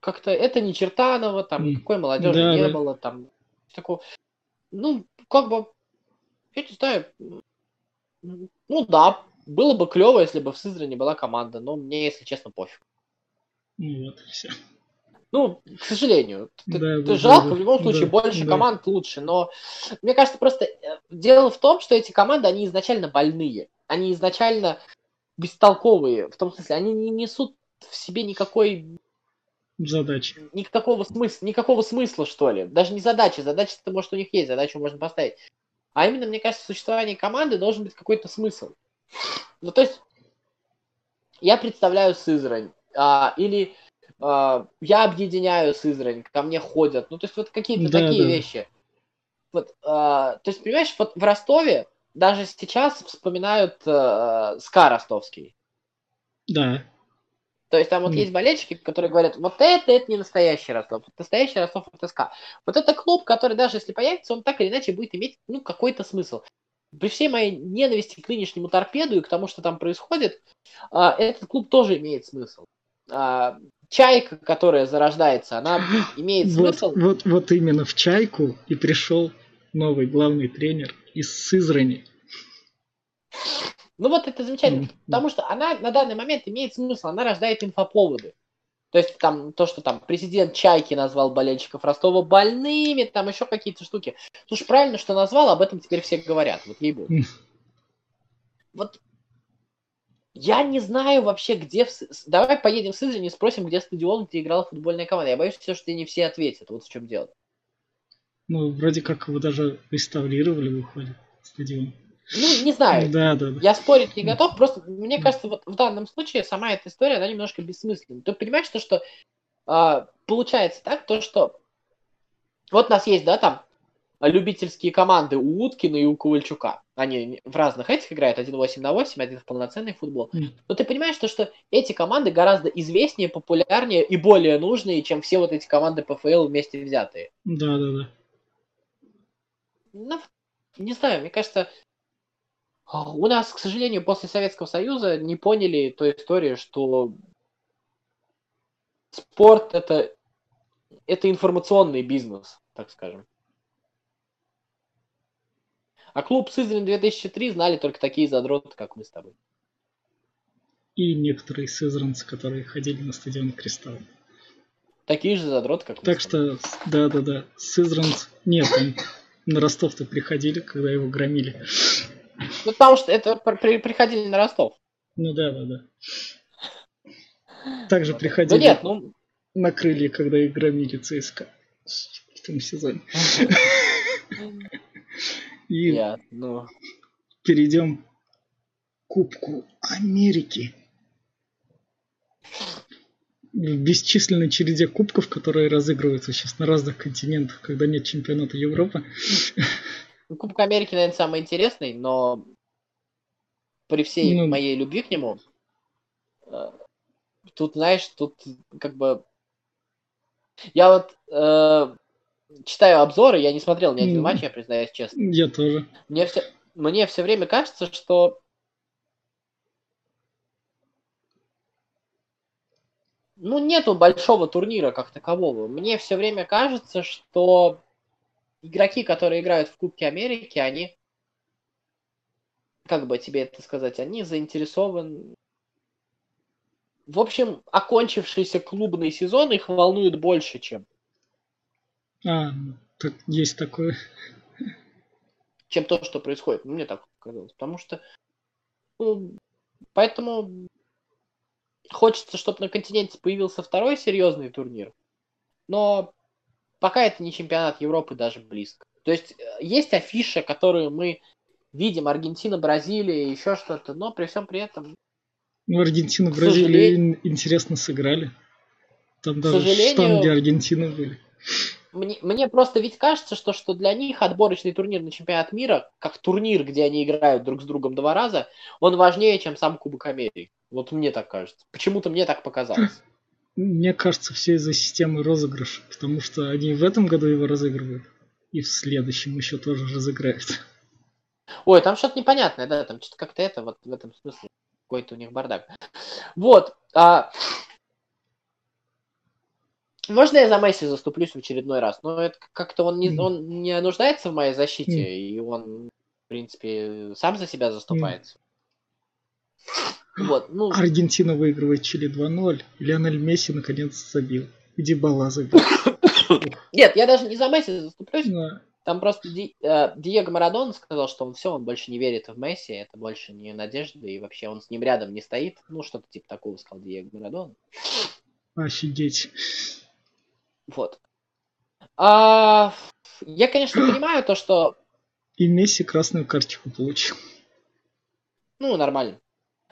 Speaker 3: как-то это не Чертанова, там никакой молодежи да, не да. было, там такого. Ну, как бы, я не знаю, ну да, было бы клево, если бы в Сызрани была команда, но мне, если честно, пофиг.
Speaker 1: Ну вот, все.
Speaker 3: Ну, к сожалению. Да, ты, да, жалко, да, в любом случае, да, больше да. команд лучше. Но мне кажется, просто э, дело в том, что эти команды, они изначально больные. Они изначально бестолковые. В том смысле, они не несут в себе никакой
Speaker 1: задачи.
Speaker 3: Никакого смысла, никакого смысла, что ли. Даже не задачи. Задача это может у них есть, задачу можно поставить. А именно, мне кажется, в существовании команды должен быть какой-то смысл. Ну, то есть, я представляю Сызрань, а, или а, я объединяю Сызрань, ко мне ходят. Ну, то есть вот какие-то да, такие да. вещи. Вот, а, то есть, понимаешь, вот в Ростове даже сейчас вспоминают а, СКА ростовский.
Speaker 1: Да.
Speaker 3: То есть там вот mm. есть болельщики, которые говорят, вот это, это не настоящий Ростов, настоящий Ростов это СКА. Вот это клуб, который даже если появится, он так или иначе будет иметь, ну, какой-то смысл. При всей моей ненависти к нынешнему торпеду и к тому, что там происходит, этот клуб тоже имеет смысл чайка, которая зарождается, она имеет смысл.
Speaker 1: Вот, вот, вот именно в чайку и пришел новый главный тренер из Сызрани.
Speaker 3: Ну вот это замечательно, mm-hmm. потому что она на данный момент имеет смысл, она рождает инфоповоды. То есть там то, что там президент Чайки назвал болельщиков Ростова больными, там еще какие-то штуки. Слушай, правильно, что назвал, об этом теперь все говорят, вот ей mm. Вот я не знаю вообще, где... В... Давай поедем в Сызрань и спросим, где стадион, где играла футбольная команда. Я боюсь, все, что не все ответят. Вот в чем дело.
Speaker 1: Ну, вроде как его даже реставрировали, выходит, стадион.
Speaker 3: Ну, не знаю.
Speaker 1: Да, да, да.
Speaker 3: Я спорить не готов. Просто мне кажется, вот в данном случае сама эта история, она немножко бессмысленна. Ты понимаешь, то, что э, получается так, то, что вот у нас есть, да, там любительские команды у Уткина и у Ковальчука. Они в разных этих играют, один 8 на 8, один в полноценный футбол. Но ты понимаешь, что, что эти команды гораздо известнее, популярнее и более нужные, чем все вот эти команды ПФЛ вместе взятые.
Speaker 1: Да, да, да.
Speaker 3: Ну, не знаю, мне кажется, у нас, к сожалению, после Советского Союза не поняли той истории, что спорт это, это информационный бизнес, так скажем. А клуб Сызрань 2003 знали только такие задроты, как мы с тобой.
Speaker 1: И некоторые сызранцы, которые ходили на стадион Кристалл.
Speaker 3: Такие же задроты, как
Speaker 1: Так что, да-да-да, Сызранц... Нет, он На Ростов-то приходили, когда его громили.
Speaker 3: Ну, потому что это при, приходили на Ростов.
Speaker 1: Ну да, да, да. Также приходили
Speaker 3: ну, нет, ну...
Speaker 1: на крылья, когда их громили ЦСКА в том сезоне. И
Speaker 3: Я, ну...
Speaker 1: перейдем к Кубку Америки. В бесчисленной череде кубков, которые разыгрываются сейчас на разных континентах, когда нет чемпионата Европы.
Speaker 3: Ну, Кубок Америки, наверное, самый интересный, но при всей
Speaker 1: Ну.
Speaker 3: моей любви к нему, э, тут, знаешь, тут как бы... Я вот э, читаю обзоры, я не смотрел ни один
Speaker 1: Мгм.
Speaker 3: матч, я признаюсь честно.
Speaker 1: Я тоже.
Speaker 3: Мне все, мне все время кажется, что ну, нету большого турнира как такового. Мне все время кажется, что игроки, которые играют в Кубке Америки, они, как бы тебе это сказать, они заинтересованы... В общем, окончившийся клубный сезон их волнует больше, чем,
Speaker 1: А, так есть такое.
Speaker 3: чем то, что происходит. Мне так казалось. Потому что... ну, поэтому хочется, чтобы на континенте появился второй серьезный турнир. Но пока это не чемпионат Европы даже близко. То есть э, есть афиша, которую мы видим, Аргентина, Бразилия, еще что-то, но при всем при этом,
Speaker 1: Ну, Аргентина, Бразилия
Speaker 3: сожалению-
Speaker 1: ин- интересно сыграли. Там даже
Speaker 3: сожалению-
Speaker 1: штанги Аргентины были.
Speaker 3: Мне, мне просто ведь кажется, что, что для них отборочный турнир на чемпионат мира, как турнир, где они играют друг с другом два раза, он важнее, чем сам Кубок Америки. Вот мне так кажется. Почему-то мне так показалось.
Speaker 1: Мне кажется, все из-за системы розыгрыша, потому что они в этом году его разыгрывают. И в следующем еще тоже разыграют.
Speaker 3: Ой, там что-то непонятное, да, там что-то как-то это, вот в этом смысле, какой-то у них бардак. Вот, а, можно я за Месси заступлюсь в очередной раз? Но это как-то он не, он не нуждается в моей защите,
Speaker 1: Мгм.
Speaker 3: и он, в принципе, сам за себя заступается. Вот, ну,
Speaker 1: Аргентина выигрывает Чили 2-0. и Лионель Месси наконец забил. И Дибала забил.
Speaker 3: нет, я даже не за Месси заступлюсь,
Speaker 1: Да.
Speaker 3: там просто Ди- э, Диего Марадон сказал, что он все, он больше не верит в Месси, это больше не надежда, и вообще он с ним рядом не стоит. Ну, что-то типа такого сказал Диего Марадон.
Speaker 1: Офигеть.
Speaker 3: Вот. А, я, конечно, понимаю то, что,
Speaker 1: И Месси красную карточку получил.
Speaker 3: ну, нормально.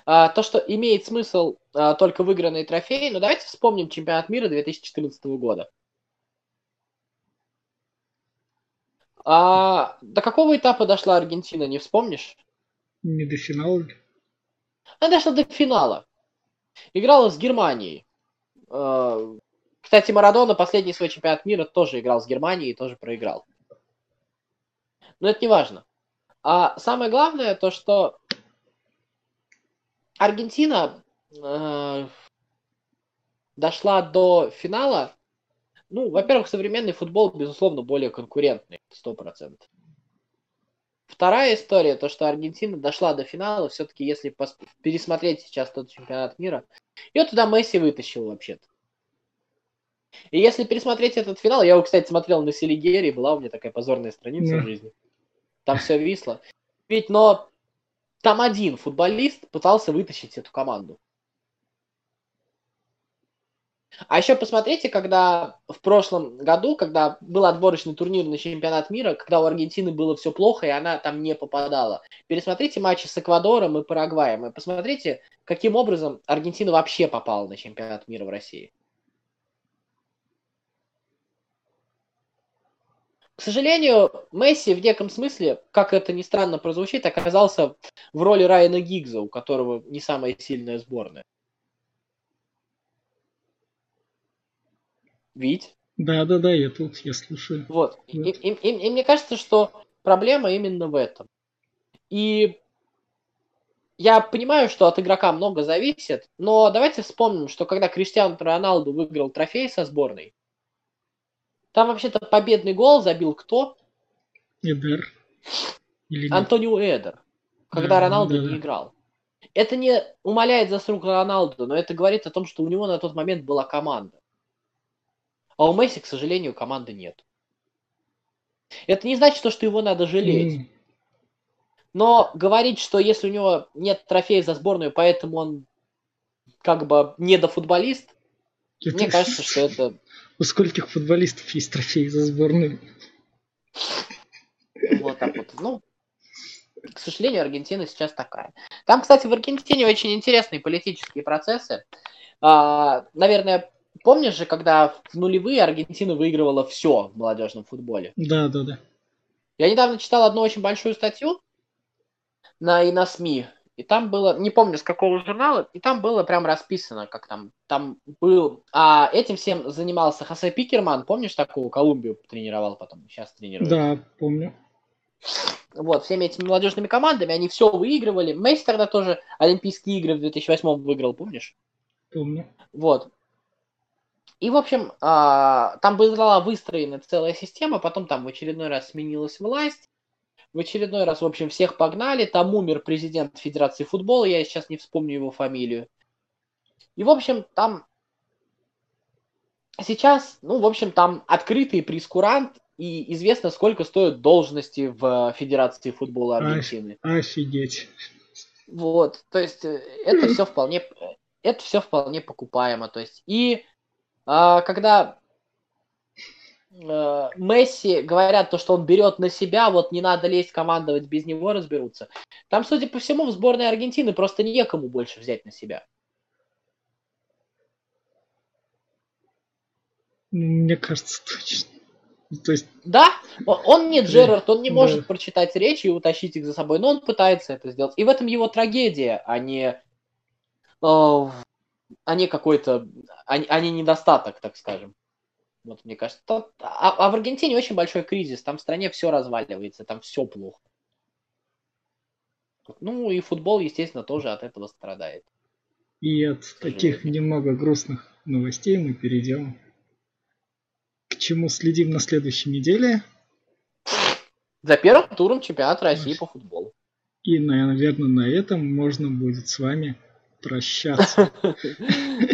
Speaker 3: А, то, что имеет смысл а, только выигранные трофеи, но давайте вспомним чемпионат мира 2014 года. А, до какого этапа дошла Аргентина, не вспомнишь?
Speaker 1: Не до финала.
Speaker 3: Она дошла до финала. Играла с Германией. Э, Кстати, Марадона последний свой чемпионат мира тоже играл с Германией и тоже проиграл. Но это не важно. А самое главное то, что Аргентина э, дошла до финала. Ну, во-первых, современный футбол, безусловно, более конкурентный, сто процентов. Вторая история, то, что Аргентина дошла до финала, все-таки если пересмотреть сейчас тот чемпионат мира, ее туда Месси вытащил вообще-то. И если пересмотреть этот финал, я его, кстати, смотрел на Селигере, была у меня такая позорная страница
Speaker 1: Да.
Speaker 3: в жизни. Там все висло. Ведь, но там один футболист пытался вытащить эту команду. А еще посмотрите, когда в прошлом году, когда был отборочный турнир на чемпионат мира, когда у Аргентины было все плохо, и она там не попадала. Пересмотрите матчи с Эквадором и Парагваем, и посмотрите, каким образом Аргентина вообще попала на чемпионат мира в России. К сожалению, Месси в неком смысле, как это ни странно прозвучит, оказался в роли Райана Гиггза, у которого не самая сильная сборная. Ведь?
Speaker 1: Да, да, да, я тут, я слушаю.
Speaker 3: Вот. И,
Speaker 1: Вот.
Speaker 3: и- и- и мне кажется, что проблема именно в этом. И я понимаю, что от игрока много зависит, но давайте вспомним, что когда Криштиану Роналду выиграл трофей со сборной, там вообще-то победный гол забил кто?
Speaker 1: Эдер. Или нет?
Speaker 3: Антонио Эдер, когда
Speaker 1: Да,
Speaker 3: Роналду
Speaker 1: да,
Speaker 3: не
Speaker 1: да.
Speaker 3: играл. Это не умаляет заслуг Роналду, но это говорит о том, что у него на тот момент была команда. А у Месси, к сожалению, команды нет. Это не значит, что его надо жалеть. Mm. Но говорить, что если у него нет трофеев за сборную, поэтому он как бы недофутболист, это... мне кажется, что это...
Speaker 1: У скольких футболистов есть трофеи за сборную?
Speaker 3: Вот так вот. Ну, к сожалению, Аргентина сейчас такая. Там, кстати, в Аргентине очень интересные политические процессы. А, наверное, помнишь же, когда в нулевые Аргентина выигрывала все в молодежном футболе?
Speaker 1: Да, да, да.
Speaker 3: Я недавно читал одну очень большую статью на, и на СМИ, и там было, не помню с какого журнала, и там было прям расписано, как там, там был, а этим всем занимался Хосе Пикерман, помнишь такого, Колумбию тренировал потом, сейчас тренирует.
Speaker 1: Да, помню.
Speaker 3: Вот, всеми этими молодежными командами, они все выигрывали. Месси тогда тоже Олимпийские игры в 2008 выиграл, помнишь?
Speaker 1: Помню.
Speaker 3: Вот. И, в общем, а, там была выстроена целая система, потом там в очередной раз сменилась власть, в очередной раз, в общем, всех погнали, там умер президент Федерации футбола, я сейчас не вспомню его фамилию. И, в общем, там сейчас, ну, в общем, там открытый прескурант и известно, сколько стоят должности в Федерации футбола Аргентины.
Speaker 1: Офигеть.
Speaker 3: Вот, то есть э, это все вполне, это все вполне покупаемо, то есть и а, когда а, Месси говорят то, что он берет на себя, вот не надо лезть командовать, без него разберутся. Там, судя по всему, в сборной Аргентины просто некому больше взять на себя.
Speaker 1: Мне кажется, точно.
Speaker 3: То есть... Да, он не Джерард, он не может да. прочитать речи и утащить их за собой, но он пытается это сделать. И в этом его трагедия, а не, э, а не какой-то, а, а не недостаток, так скажем. Вот мне кажется. А, а в Аргентине очень большой кризис, там в стране все разваливается, там все плохо. Ну и футбол, естественно, тоже от этого страдает.
Speaker 1: И от таких немного грустных новостей мы перейдем чему следим на следующей неделе.
Speaker 3: За первым туром чемпионата России по футболу.
Speaker 1: И, наверное, на этом можно будет с вами прощаться.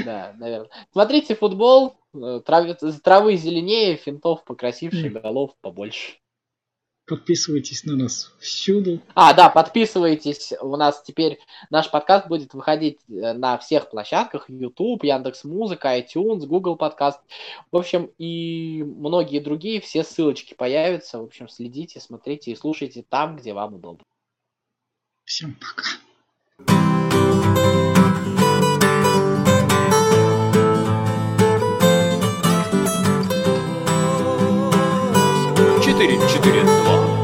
Speaker 3: Да, наверное. Смотрите футбол, э, травы зеленее, финтов покрасивше, голов побольше.
Speaker 1: Подписывайтесь на нас всюду.
Speaker 3: А, да, подписывайтесь. У нас теперь наш подкаст будет выходить э, на всех площадках. YouTube, Яндекс Музыка, iTunes, Google подкаст. В общем, и многие другие. Все ссылочки появятся. В общем, следите, смотрите и слушайте там, где вам удобно.
Speaker 1: Всем пока.
Speaker 2: Четыре, четыре, два.